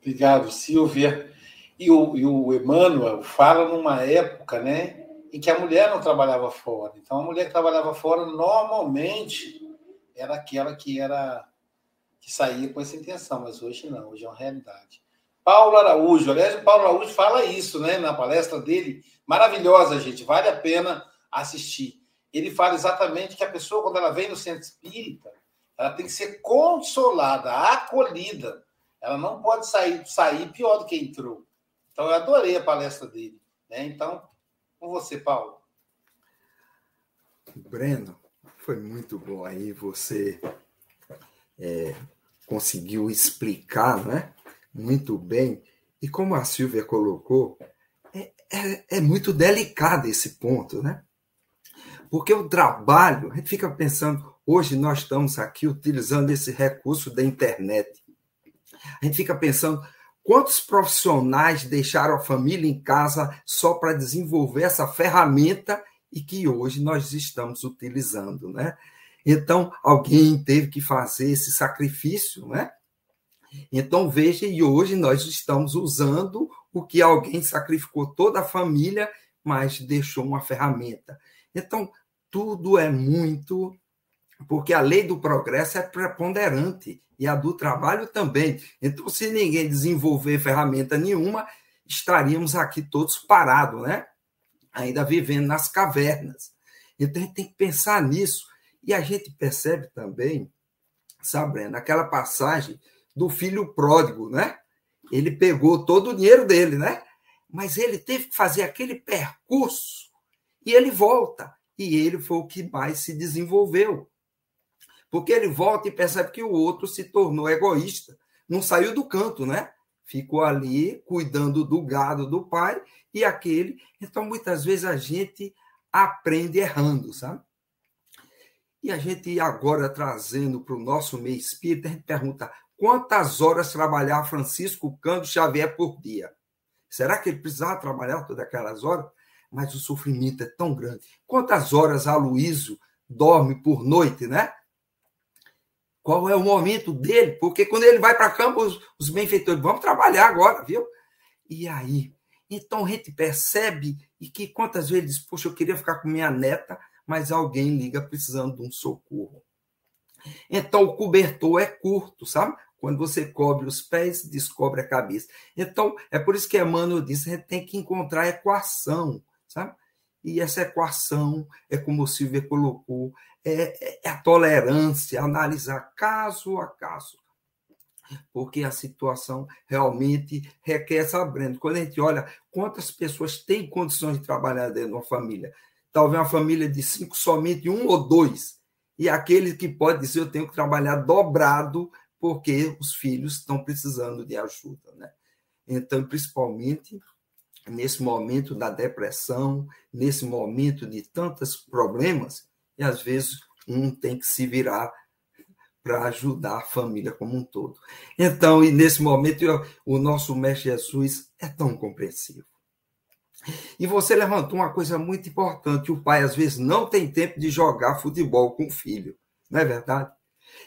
Obrigado, Silvia. E o, e o Emmanuel fala numa época, né, em que a mulher não trabalhava fora. Então, a mulher que trabalhava fora normalmente era aquela que era que saía com essa intenção, mas hoje não, hoje é uma realidade. Paulo Araújo, aliás, o Paulo Araújo fala isso, né, na palestra dele, maravilhosa, gente, vale a pena assistir. Ele fala exatamente que a pessoa, quando ela vem no centro espírita, ela tem que ser consolada, acolhida. Ela não pode sair, sair pior do que entrou. Então, eu adorei a palestra dele. Né? Então, com você, Paulo. Breno, foi muito bom aí você é, conseguiu explicar né? muito bem. E como a Silvia colocou, é, é, é muito delicado esse ponto, né? Porque o trabalho, a gente fica pensando, hoje nós estamos aqui utilizando esse recurso da internet. A gente fica pensando quantos profissionais deixaram a família em casa só para desenvolver essa ferramenta e que hoje nós estamos utilizando, né? Então, alguém teve que fazer esse sacrifício, né? Então, veja, e hoje nós estamos usando o que alguém sacrificou toda a família, mas deixou uma ferramenta. Então, tudo é muito porque a lei do progresso é preponderante e a do trabalho também. Então, se ninguém desenvolver ferramenta nenhuma, estaríamos aqui todos parados, né? Ainda vivendo nas cavernas. Então, a gente tem que pensar nisso. E a gente percebe também, sabe, naquela passagem do filho pródigo, né? Ele pegou todo o dinheiro dele, né? Mas ele teve que fazer aquele percurso e ele volta. E ele foi o que mais se desenvolveu. Porque ele volta e percebe que o outro se tornou egoísta, não saiu do canto, né? Ficou ali cuidando do gado do pai e aquele. Então, muitas vezes a gente aprende errando, sabe? E a gente agora trazendo para o nosso meio espírita, a gente pergunta quantas horas trabalhar Francisco Cândido Xavier por dia? Será que ele precisava trabalhar todas aquelas horas? Mas o sofrimento é tão grande. Quantas horas Aloísio dorme por noite, né? Qual é o momento dele, porque quando ele vai para campo, os, os benfeitores, vamos trabalhar agora, viu? E aí? Então a gente percebe e que quantas vezes diz, poxa, eu queria ficar com minha neta, mas alguém liga precisando de um socorro. Então o cobertor é curto, sabe? Quando você cobre os pés, descobre a cabeça. Então, é por isso que Emmanuel disse, a gente tem que encontrar a equação, sabe? E essa equação é como o Silvia colocou, é, é a tolerância, analisar caso a caso. Porque a situação realmente requer sabendo. Quando a gente olha quantas pessoas têm condições de trabalhar dentro de uma família, talvez uma família de cinco, somente um ou dois, e aquele que pode dizer eu tenho que trabalhar dobrado porque os filhos estão precisando de ajuda, né? Então, principalmente nesse momento da depressão, nesse momento de tantos problemas, e às vezes um tem que se virar para ajudar a família como um todo. Então, e nesse momento, o nosso Mestre Jesus é tão compreensivo. E você levantou uma coisa muito importante: o pai, às vezes, não tem tempo de jogar futebol com o filho, não é verdade?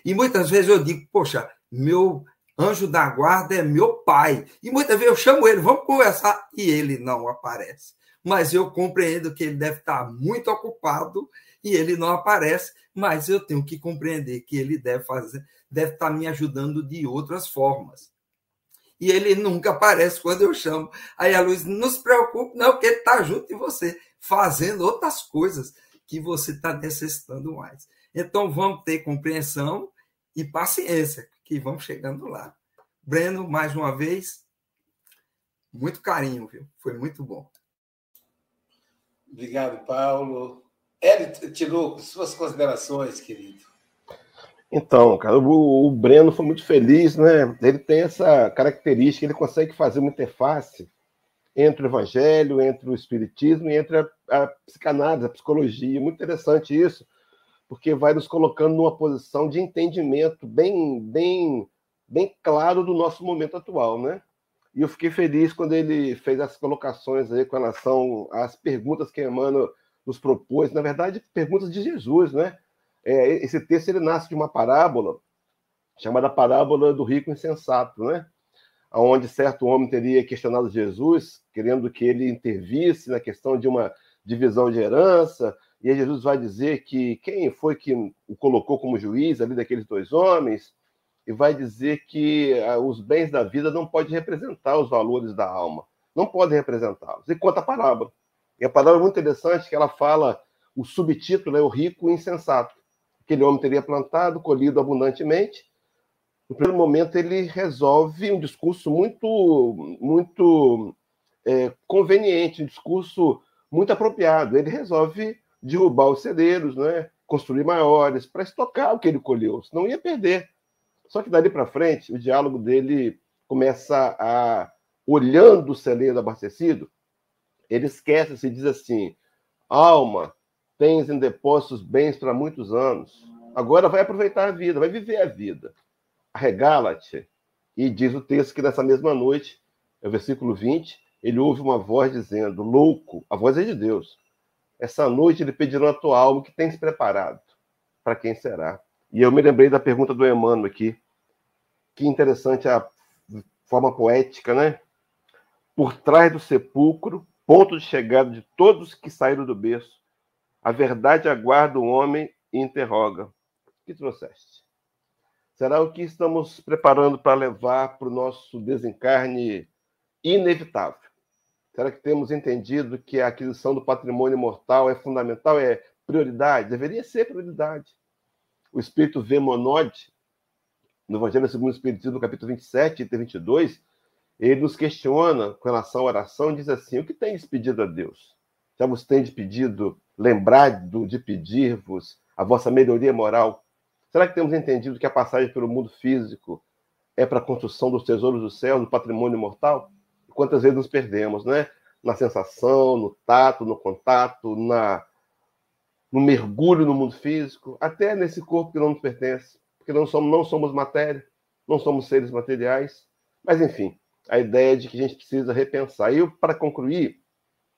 E muitas vezes eu digo, poxa, meu anjo da guarda é meu pai. E muitas vezes eu chamo ele, vamos conversar, e ele não aparece. Mas eu compreendo que ele deve estar muito ocupado e ele não aparece, mas eu tenho que compreender que ele deve fazer, deve estar me ajudando de outras formas. E ele nunca aparece quando eu chamo. Aí a Luz, não se preocupe, não, que ele está junto de você, fazendo outras coisas que você está necessitando mais. Então vamos ter compreensão e paciência, que vamos chegando lá. Breno, mais uma vez, muito carinho, viu? Foi muito bom. Obrigado, Paulo. Hélio Tinoco, suas considerações, querido. Então, cara, o, o, Breno foi muito feliz, né? Ele tem essa característica, ele consegue fazer uma interface entre o evangelho, entre o espiritismo e entre a, a psicanálise, a psicologia. Muito interessante isso, porque vai nos colocando numa posição de entendimento bem, bem, bem claro do nosso momento atual, né? E eu fiquei feliz quando ele fez as colocações aí com relação às perguntas que Emmanuel nos propôs, na verdade, perguntas de Jesus, né? É, esse texto ele nasce de uma parábola chamada parábola do rico insensato, né? Onde certo homem teria questionado Jesus, querendo que ele intervisse na questão de uma divisão de herança, e aí Jesus vai dizer que quem foi que o colocou como juiz ali daqueles dois homens, e vai dizer que ah, os bens da vida não podem representar os valores da alma, não podem representá-los. E conta a parábola. E a parábola é muito interessante que ela fala, o subtítulo é o rico insensato. Aquele homem teria plantado, colhido abundantemente. No primeiro momento ele resolve um discurso muito, muito é, conveniente, um discurso muito apropriado. Ele resolve derrubar os celeiros, né? construir maiores, para estocar o que ele colheu, senão ia perder. Só que dali para frente, o diálogo dele começa a, olhando o celeiro abastecido, ele esquece-se e diz assim: alma, tens em depósitos bens para muitos anos, agora vai aproveitar a vida, vai viver a vida. Arregala-te. E diz o texto que nessa mesma noite, é o versículo 20, ele ouve uma voz dizendo: Louco, a voz é de Deus essa noite ele pedirá a tua alma que tens preparado. Para quem será? E eu me lembrei da pergunta do Emmanuel aqui. Que interessante a forma poética, né? Por trás do sepulcro, ponto de chegada de todos que saíram do berço, a verdade aguarda o homem e interroga: O que trouxeste? Será o que estamos preparando para levar para o nosso desencarne inevitável? Será que temos entendido que a aquisição do patrimônio mortal é fundamental, é prioridade? Deveria ser prioridade. O Espírito vê Monode, no Evangelho segundo o Espiritismo, no capítulo 27 e 22, ele nos questiona com relação à oração, diz assim: O que tens pedido a Deus? Já vos tendes pedido, lembrado de pedir-vos a vossa melhoria moral? Será que temos entendido que a passagem pelo mundo físico é para a construção dos tesouros do céu, do patrimônio mortal? quantas vezes nos perdemos, né? Na sensação, no tato, no contato, na no mergulho no mundo físico, até nesse corpo que não nos pertence, porque não somos, não somos matéria, não somos seres materiais. Mas, enfim, a ideia de que a gente precisa repensar. E para concluir,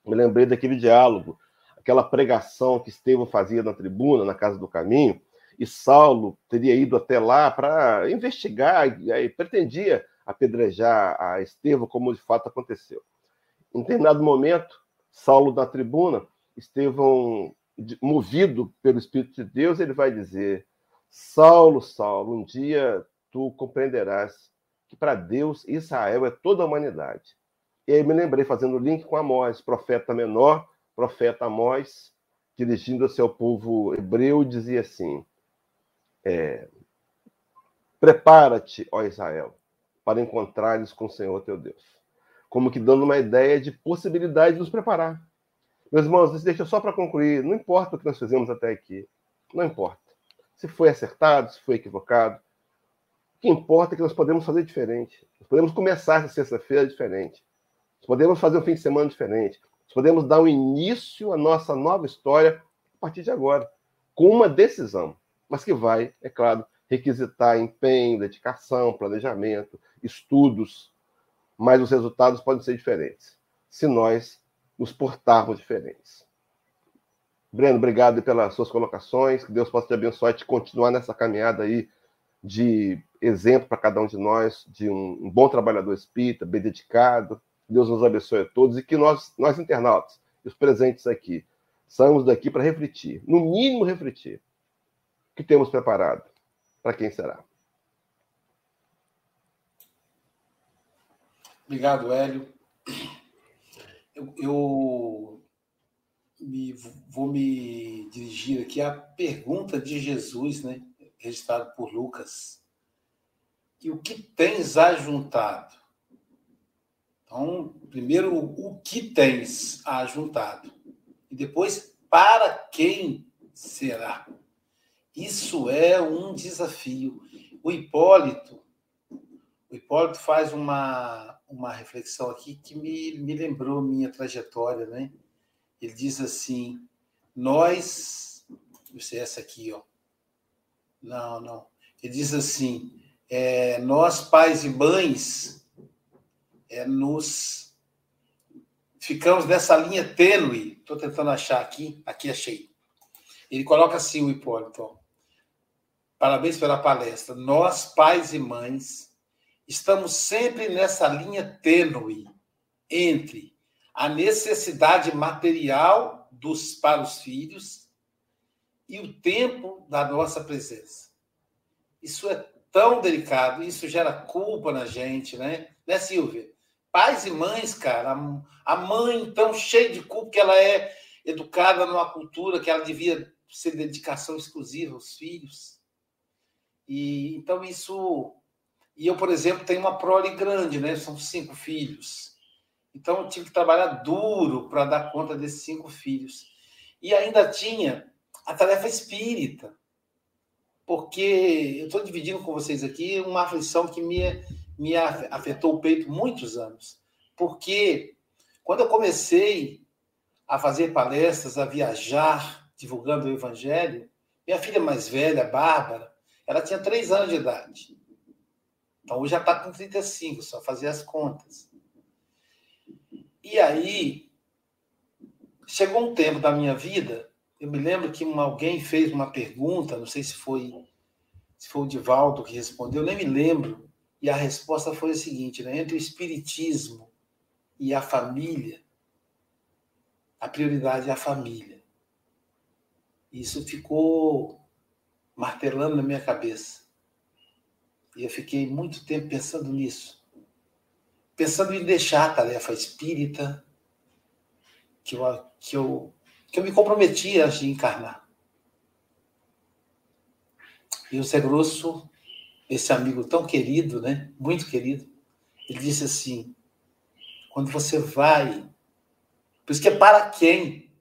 me lembrei daquele diálogo, aquela pregação que Estevão fazia na tribuna, na Casa do Caminho, e Saulo teria ido até lá para investigar, e pretendia apedrejar a Estevão, como de fato aconteceu. Em determinado momento, Saulo na tribuna, Estevão, movido pelo Espírito de Deus, ele vai dizer: Saulo, Saulo, um dia tu compreenderás que para Deus Israel é toda a humanidade. E aí me lembrei, fazendo o link com Amós, profeta menor, profeta Amós, dirigindo-se ao povo hebreu, dizia assim: é, Prepara-te, ó Israel, para encontrares com o Senhor teu Deus. Como que dando uma ideia de possibilidade de nos preparar. Meus irmãos, deixa só para concluir, não importa o que nós fizemos até aqui, não importa. Se foi acertado, se foi equivocado, que importa é que nós podemos fazer diferente. Nós podemos começar essa sexta-feira diferente. Nós podemos fazer um fim de semana diferente. Nós podemos dar um início à nossa nova história a partir de agora, com uma decisão, mas que vai, é claro, requisitar empenho, dedicação, planejamento, estudos, mas os resultados podem ser diferentes se nós nos portarmos diferentes. Breno, obrigado pelas suas colocações, que Deus possa te abençoar e te continuar nessa caminhada aí de exemplo para cada um de nós, de um, um bom trabalhador espírita, bem dedicado. Deus nos abençoe a todos e que nós, nós internautas, os presentes aqui, saímos daqui para refletir, no mínimo refletir, o que temos preparado, para quem será. Obrigado, Hélio. Eu, eu me, vou me dirigir aqui à pergunta de Jesus, né, registrado por Lucas. E o que tens ajuntado? Então, primeiro, o que tens ajuntado? E depois, para quem será? Isso é um desafio. O Hipólito, o Hipólito faz uma, uma reflexão aqui que me, me lembrou minha trajetória, né? Ele diz assim: nós, você essa aqui, ó. Não, não. Ele diz assim: é, nós pais e mães é, nos ficamos nessa linha tênue. Estou tentando achar aqui, aqui achei. Ele coloca assim o Hipólito. Parabéns pela palestra. Nós, pais e mães, estamos sempre nessa linha tênue entre a necessidade material dos para os filhos e o tempo da nossa presença. Isso é tão delicado, isso gera culpa na gente, né? Né, Silvia? Pais e mães, cara, a mãe tão cheia de culpa que ela é educada numa cultura que ela devia ser dedicação exclusiva aos filhos. E então isso e eu, por exemplo, tenho uma prole grande, né? São cinco filhos. Então eu tive que trabalhar duro para dar conta desses cinco filhos. E ainda tinha a tarefa espírita, porque eu estou dividindo com vocês aqui uma aflição que me, me afetou o peito muitos anos. Porque quando eu comecei a fazer palestras, a viajar, divulgando o Evangelho, minha filha mais velha, Bárbara, ela tinha três anos de idade. Então hoje já está com 35, só fazer as contas. E aí, chegou um tempo da minha vida, eu me lembro que alguém fez uma pergunta, não sei se foi se foi o Divaldo que respondeu, nem me lembro, e a resposta foi a seguinte, né? entre o espiritismo e a família, a prioridade é a família. Isso ficou martelando na minha cabeça. E eu fiquei muito tempo pensando nisso. Pensando em deixar a tarefa espírita que eu, que eu, que eu me comprometi de encarnar. E o Zé Grosso, esse amigo tão querido, né? muito querido, ele disse assim: quando você vai. Por isso que é para quem?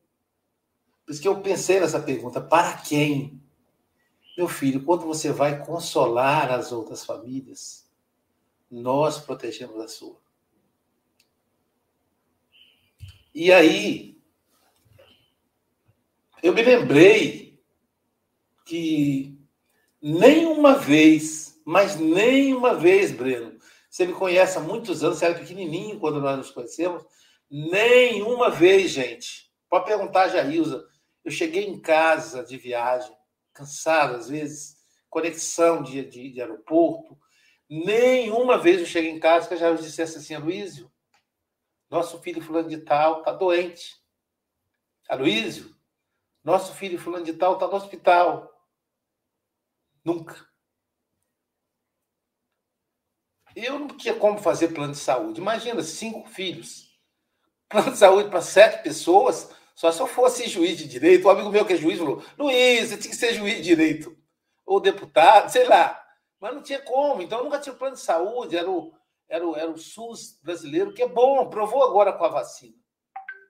Por isso que eu pensei nessa pergunta: para quem? Meu filho, quando você vai consolar as outras famílias, nós protegemos a sua. E aí, eu me lembrei que nenhuma vez, mas nenhuma vez, Breno, você me conhece há muitos anos, você era pequenininho quando nós nos conhecemos, nenhuma vez, gente. Pode perguntar a Jailza. Eu cheguei em casa de viagem, cansado às vezes, conexão de, de, de aeroporto. Nenhuma vez eu cheguei em casa que eu já dissesse assim, Aloísio, nosso filho fulano de tal está doente. Aloísio, nosso filho fulano de tal está no hospital. Nunca. Eu não tinha como fazer plano de saúde. Imagina, cinco filhos. Plano de saúde para sete pessoas, só se eu fosse juiz de direito. Um amigo meu que é juiz falou: Luiz, você tinha que ser juiz de direito. Ou deputado, sei lá. Mas não tinha como. Então eu nunca tinha plano de saúde. Era o, era o, era o SUS brasileiro, que é bom, provou agora com a vacina.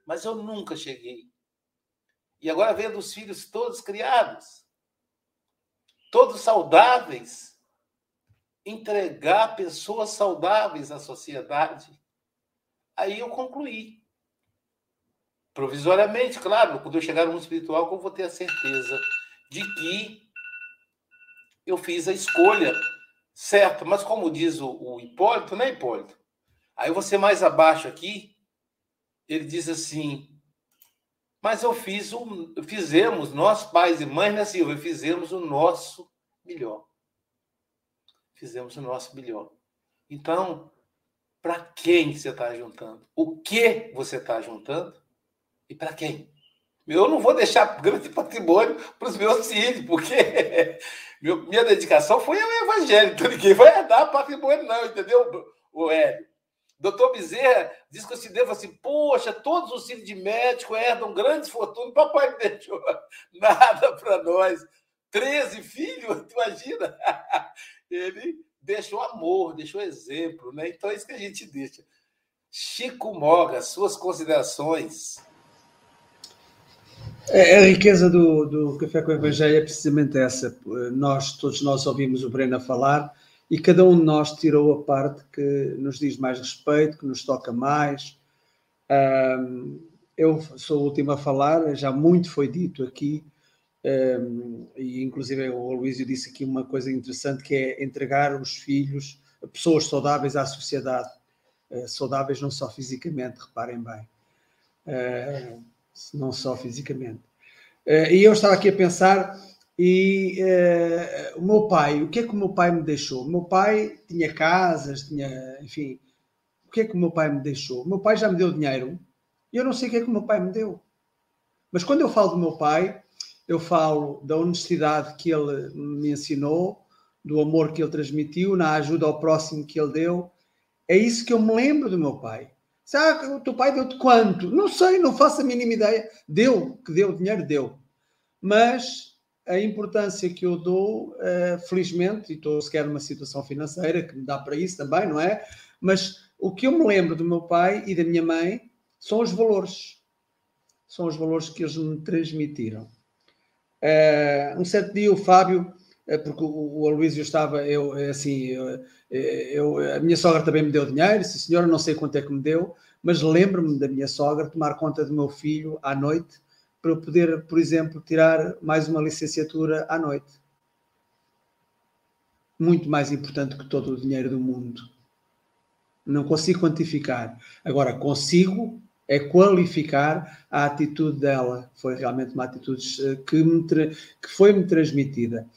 Mas eu nunca cheguei. E agora vendo os filhos todos criados, todos saudáveis entregar pessoas saudáveis à sociedade. Aí eu concluí. Provisoriamente, claro, quando eu chegar no mundo espiritual, eu vou ter a certeza de que eu fiz a escolha certa. Mas como diz o, o Hipólito, né, Hipólito? Aí você mais abaixo aqui, ele diz assim, mas eu fiz o, fizemos, nós pais e mães, né, Silvia, fizemos o nosso melhor fizemos o nosso melhor. Então, para quem você está juntando? O que você está juntando? E para quem? Eu não vou deixar grande patrimônio para os meus filhos, porque minha dedicação foi ao evangelho. Então ninguém vai herdar patrimônio, não, entendeu, o Hélio? Doutor Bezerra diz que o Cidê assim: Poxa, todos os filhos de médico herdam grandes fortunas, papai não deixou nada para nós. 13 filhos, imagina? Ele deixou amor, deixou exemplo, né? Então é isso que a gente deixa. Chico Moga, suas considerações. É, a riqueza do, do Café com o Evangelho é precisamente essa. Nós, todos nós ouvimos o Breno falar e cada um de nós tirou a parte que nos diz mais respeito, que nos toca mais. eu sou o último a falar, já muito foi dito aqui, um, e inclusive o Luísio disse aqui uma coisa interessante que é entregar os filhos, pessoas saudáveis à sociedade, uh, saudáveis não só fisicamente, reparem bem, uh, não só fisicamente. Uh, e eu estava aqui a pensar, e o meu pai, o que é que o meu pai me deixou? O meu pai tinha casas, tinha, enfim, o que é que o meu pai me deixou? O meu pai já me deu dinheiro, e eu não sei o que é que o meu pai me deu. Mas quando eu falo do meu pai, eu falo da honestidade que ele me ensinou, do amor que ele transmitiu, na ajuda ao próximo que ele deu. É isso que eu me lembro do meu pai. Sabe, o teu pai deu-te quanto? Não sei, não faço a mínima ideia. Deu, que deu, dinheiro deu. Mas a importância que eu dou, uh, felizmente, e estou sequer numa situação financeira que me dá para isso também, não é? Mas o que eu me lembro do meu pai e da minha mãe são os valores. São os valores que eles me transmitiram. Uh, um certo dia o Fábio, uh, porque o, o Aloysio estava, eu, assim, eu, eu, a minha sogra também me deu dinheiro, sim senhora, não sei quanto é que me deu, mas lembro-me da minha sogra tomar conta do meu filho à noite para poder, por exemplo, tirar mais uma licenciatura à noite. Muito mais importante que todo o dinheiro do mundo. Não consigo quantificar. Agora, consigo é qualificar a atitude dela. Foi realmente uma atitude eh, que, me, que foi-me transmitida.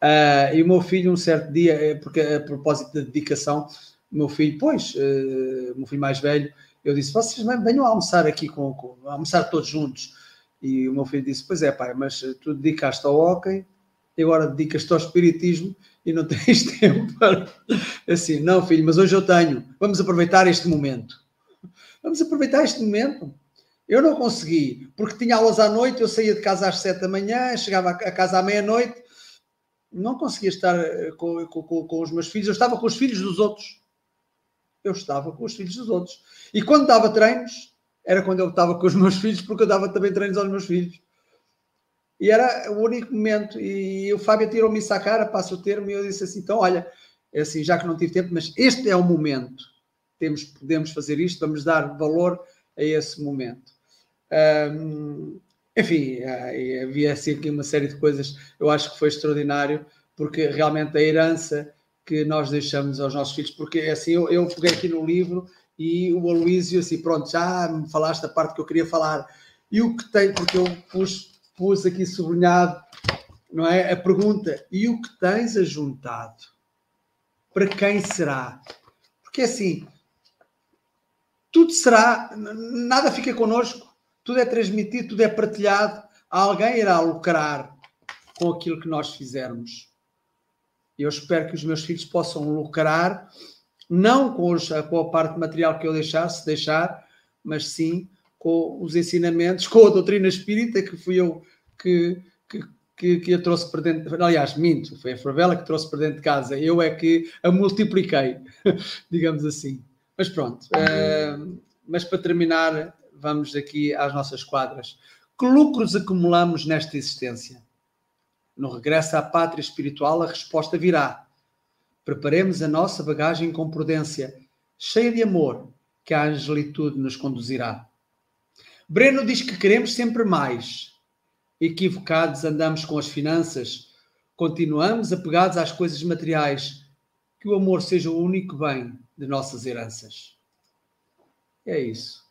Uh, e o meu filho, um certo dia, eh, porque a propósito da dedicação, o meu filho, pois, uh, o meu filho mais velho, eu disse: vocês venham almoçar aqui, com, com, almoçar todos juntos. E o meu filho disse: Pois é, pai, mas tu dedicaste ao hockey e agora dedicas-te ao espiritismo e não tens tempo para. Assim, não, filho, mas hoje eu tenho. Vamos aproveitar este momento. Vamos aproveitar este momento. Eu não consegui, porque tinha aulas à noite, eu saía de casa às sete da manhã, chegava a casa à meia-noite, não conseguia estar eh, com, com, com, os meus filhos, eu estava com os filhos dos outros. Eu estava com os filhos dos outros. E quando dava treinos, era quando eu estava com os meus filhos, porque eu dava também treinos aos meus filhos. E era o único momento. E o Fábio tirou-me isso à cara, passa o termo, e eu disse assim: então, olha, é assim, já que não tive tempo, mas este é o momento temos, podemos fazer isto, vamos dar valor a esse momento. Enfim, havia assim aqui uma série de coisas, eu acho que foi extraordinário, porque realmente a herança que nós deixamos aos nossos filhos, porque assim, eu, eu peguei aqui no livro e o Aloísio, assim, pronto, já me falaste a parte que eu queria falar, e o que tem, porque eu pus, pus aqui sublinhado, não é? A pergunta, e o que tens ajuntado? Para quem será? Porque assim, tudo será, nada fica connosco, tudo é transmitido, tudo é partilhado. Alguém irá lucrar com aquilo que nós fizermos. Eu espero que os meus filhos possam lucrar não com, os, com a parte material que eu deixasse, deixar, mas sim com os ensinamentos, com a doutrina espírita que fui eu que, que, que, que a trouxe para dentro. Aliás, minto, foi a Favela que trouxe para dentro de casa. Eu é que a multipliquei, digamos assim. Mas pronto. Uh, mas para terminar, vamos aqui às nossas quadras. Que lucros acumulamos nesta existência? No regresso à pátria espiritual, a resposta virá. Preparemos a nossa bagagem com prudência, cheia de amor, que a angelitude nos conduzirá. Breno diz que queremos sempre mais. Equivocados andamos com as finanças, continuamos apegados às coisas materiais. Que o amor seja o único bem de nossas heranças. É isso.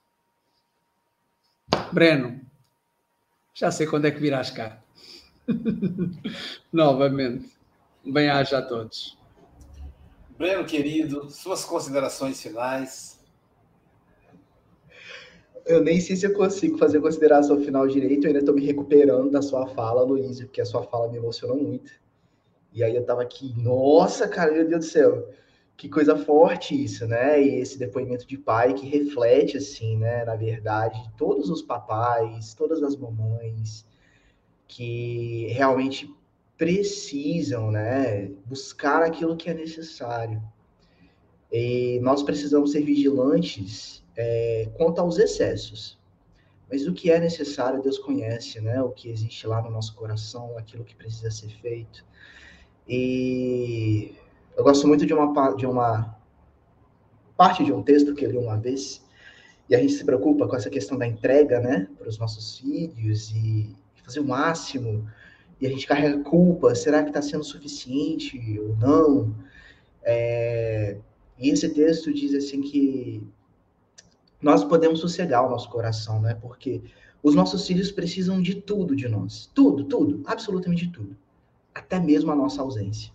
Breno, já sei quando é que virás cá. Novamente. Bem-aja a todos. Breno, querido, suas considerações finais. Eu nem sei se eu consigo fazer consideração final direito, eu ainda estou me recuperando da sua fala, Luiz, porque a sua fala me emocionou muito. E aí eu estava aqui, nossa, cara, meu Deus do céu, que coisa forte isso, né? E esse depoimento de pai que reflete, assim, né, na verdade, todos os papais, todas as mamães que realmente precisam, né, buscar aquilo que é necessário. E nós precisamos ser vigilantes é, quanto aos excessos. Mas o que é necessário, Deus conhece, né? O que existe lá no nosso coração, aquilo que precisa ser feito. E eu gosto muito de uma, de uma parte de um texto que eu li uma vez, e a gente se preocupa com essa questão da entrega, né, para os nossos filhos e fazer o máximo e a gente carrega culpa, será que está sendo suficiente ou não? É, e esse texto diz assim que nós podemos sossegar o nosso coração, né? Porque os nossos filhos precisam de tudo de nós. Tudo, tudo, absolutamente tudo. Até mesmo a nossa ausência.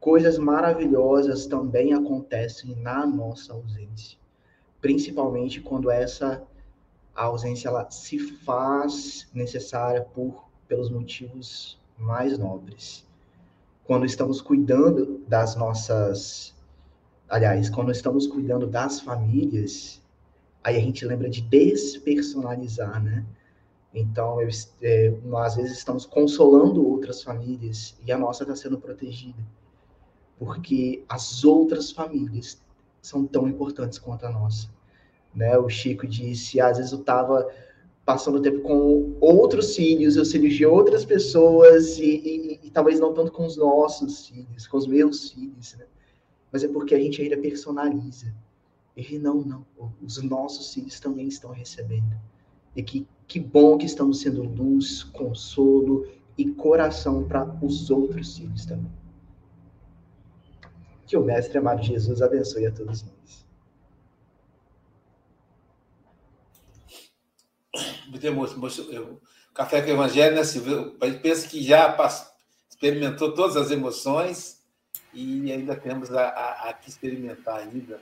Coisas maravilhosas também acontecem na nossa ausência. Principalmente quando essa ausência ela se faz necessária por pelos motivos mais nobres. Quando estamos cuidando das nossas. Aliás, quando estamos cuidando das famílias, aí a gente lembra de despersonalizar, né? Então, eu, é, nós às vezes estamos consolando outras famílias e a nossa está sendo protegida. Porque as outras famílias são tão importantes quanto a nossa. Né? O Chico disse, às vezes eu estava passando tempo com outros filhos, os filhos de outras pessoas, e, e, e, talvez não tanto com os nossos filhos, com os meus filhos, né? Mas é porque a gente ainda personaliza. E não, não, os nossos filhos também estão recebendo. E que, que bom que estamos sendo luz, consolo e coração para os outros filhos também. Que o Mestre amado Jesus abençoe a todos nós. Café com o Evangelho, né, Silvio? Pensa que já experimentou todas as emoções e ainda temos a, a, a que experimentar ainda.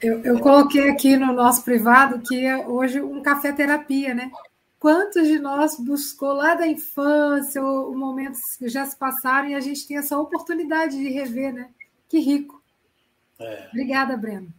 Eu, eu coloquei aqui no nosso privado que é hoje um café terapia, né? Quantos de nós buscou lá da infância, ou momentos que já se passaram, e a gente tem essa oportunidade de rever, né? Que rico. É. Obrigada, Breno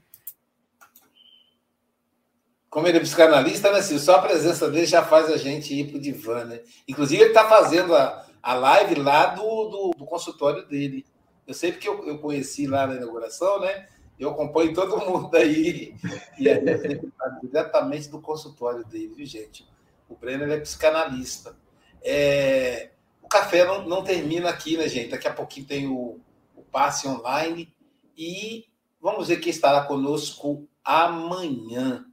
como ele é psicanalista, né, Silvio? Só a presença dele já faz a gente ir para o divã, né? Inclusive, ele está fazendo a, a live lá do, do, do, consultório dele. Eu sei porque eu, eu conheci lá na inauguração, né? Eu acompanho todo mundo aí. E aí eu diretamente do consultório dele, viu, gente? O Breno é psicanalista. É, o café não, não termina aqui, né, gente? Daqui a pouquinho tem o, o passe online. E vamos ver quem estará conosco amanhã.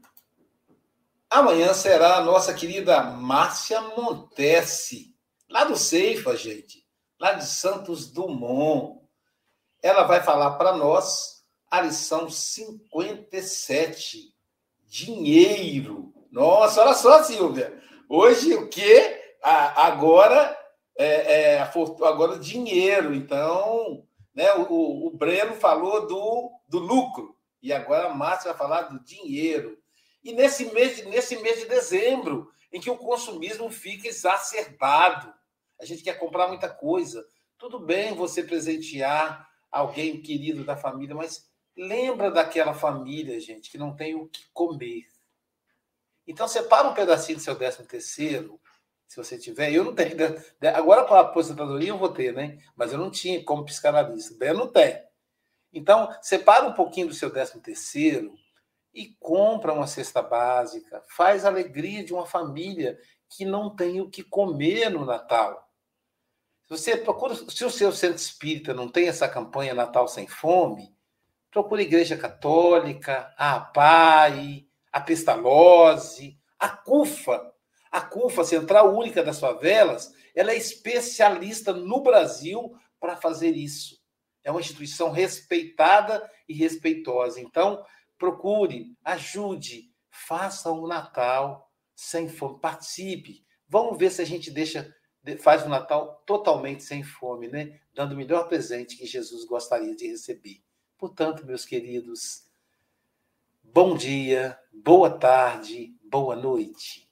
Amanhã será a nossa querida Márcia Montesse, lá do Ceifa, gente, lá de Santos Dumont. Ela vai falar para nós a lição 57, dinheiro. Nossa, olha só, Silvia. Hoje o que? Agora é, é agora dinheiro. Então, né, o, o Breno falou do, do lucro e agora a Márcia vai falar do dinheiro. E nesse mês, nesse mês de dezembro, em que o consumismo fica exacerbado, a gente quer comprar muita coisa. Tudo bem você presentear alguém querido da família, mas Lembra daquela família, gente, que não tem o que comer. Então, separa um pedacinho do seu décimo terceiro, se você tiver. Eu não tenho. Agora, com a aposentadoria, eu vou ter, né? Mas eu não tinha como psicanalista. Eu não tenho. Então, separa um pouquinho do seu décimo terceiro e compra uma cesta básica. Faz a alegria de uma família que não tem o que comer no Natal. Você procura, se o seu centro espírita não tem essa campanha Natal sem fome, procure a Igreja Católica, a APAI, a Pestalozzi, a CUFA. A CUFA, Central Única das Favelas, ela é especialista no Brasil para fazer isso. É uma instituição respeitada e respeitosa. Então, procure, ajude, faça um Natal sem fome, participe. Vamos ver se a gente deixa faz o Natal totalmente sem fome, né? Dando o melhor presente que Jesus gostaria de receber. Portanto, meus queridos, bom dia, boa tarde, boa noite.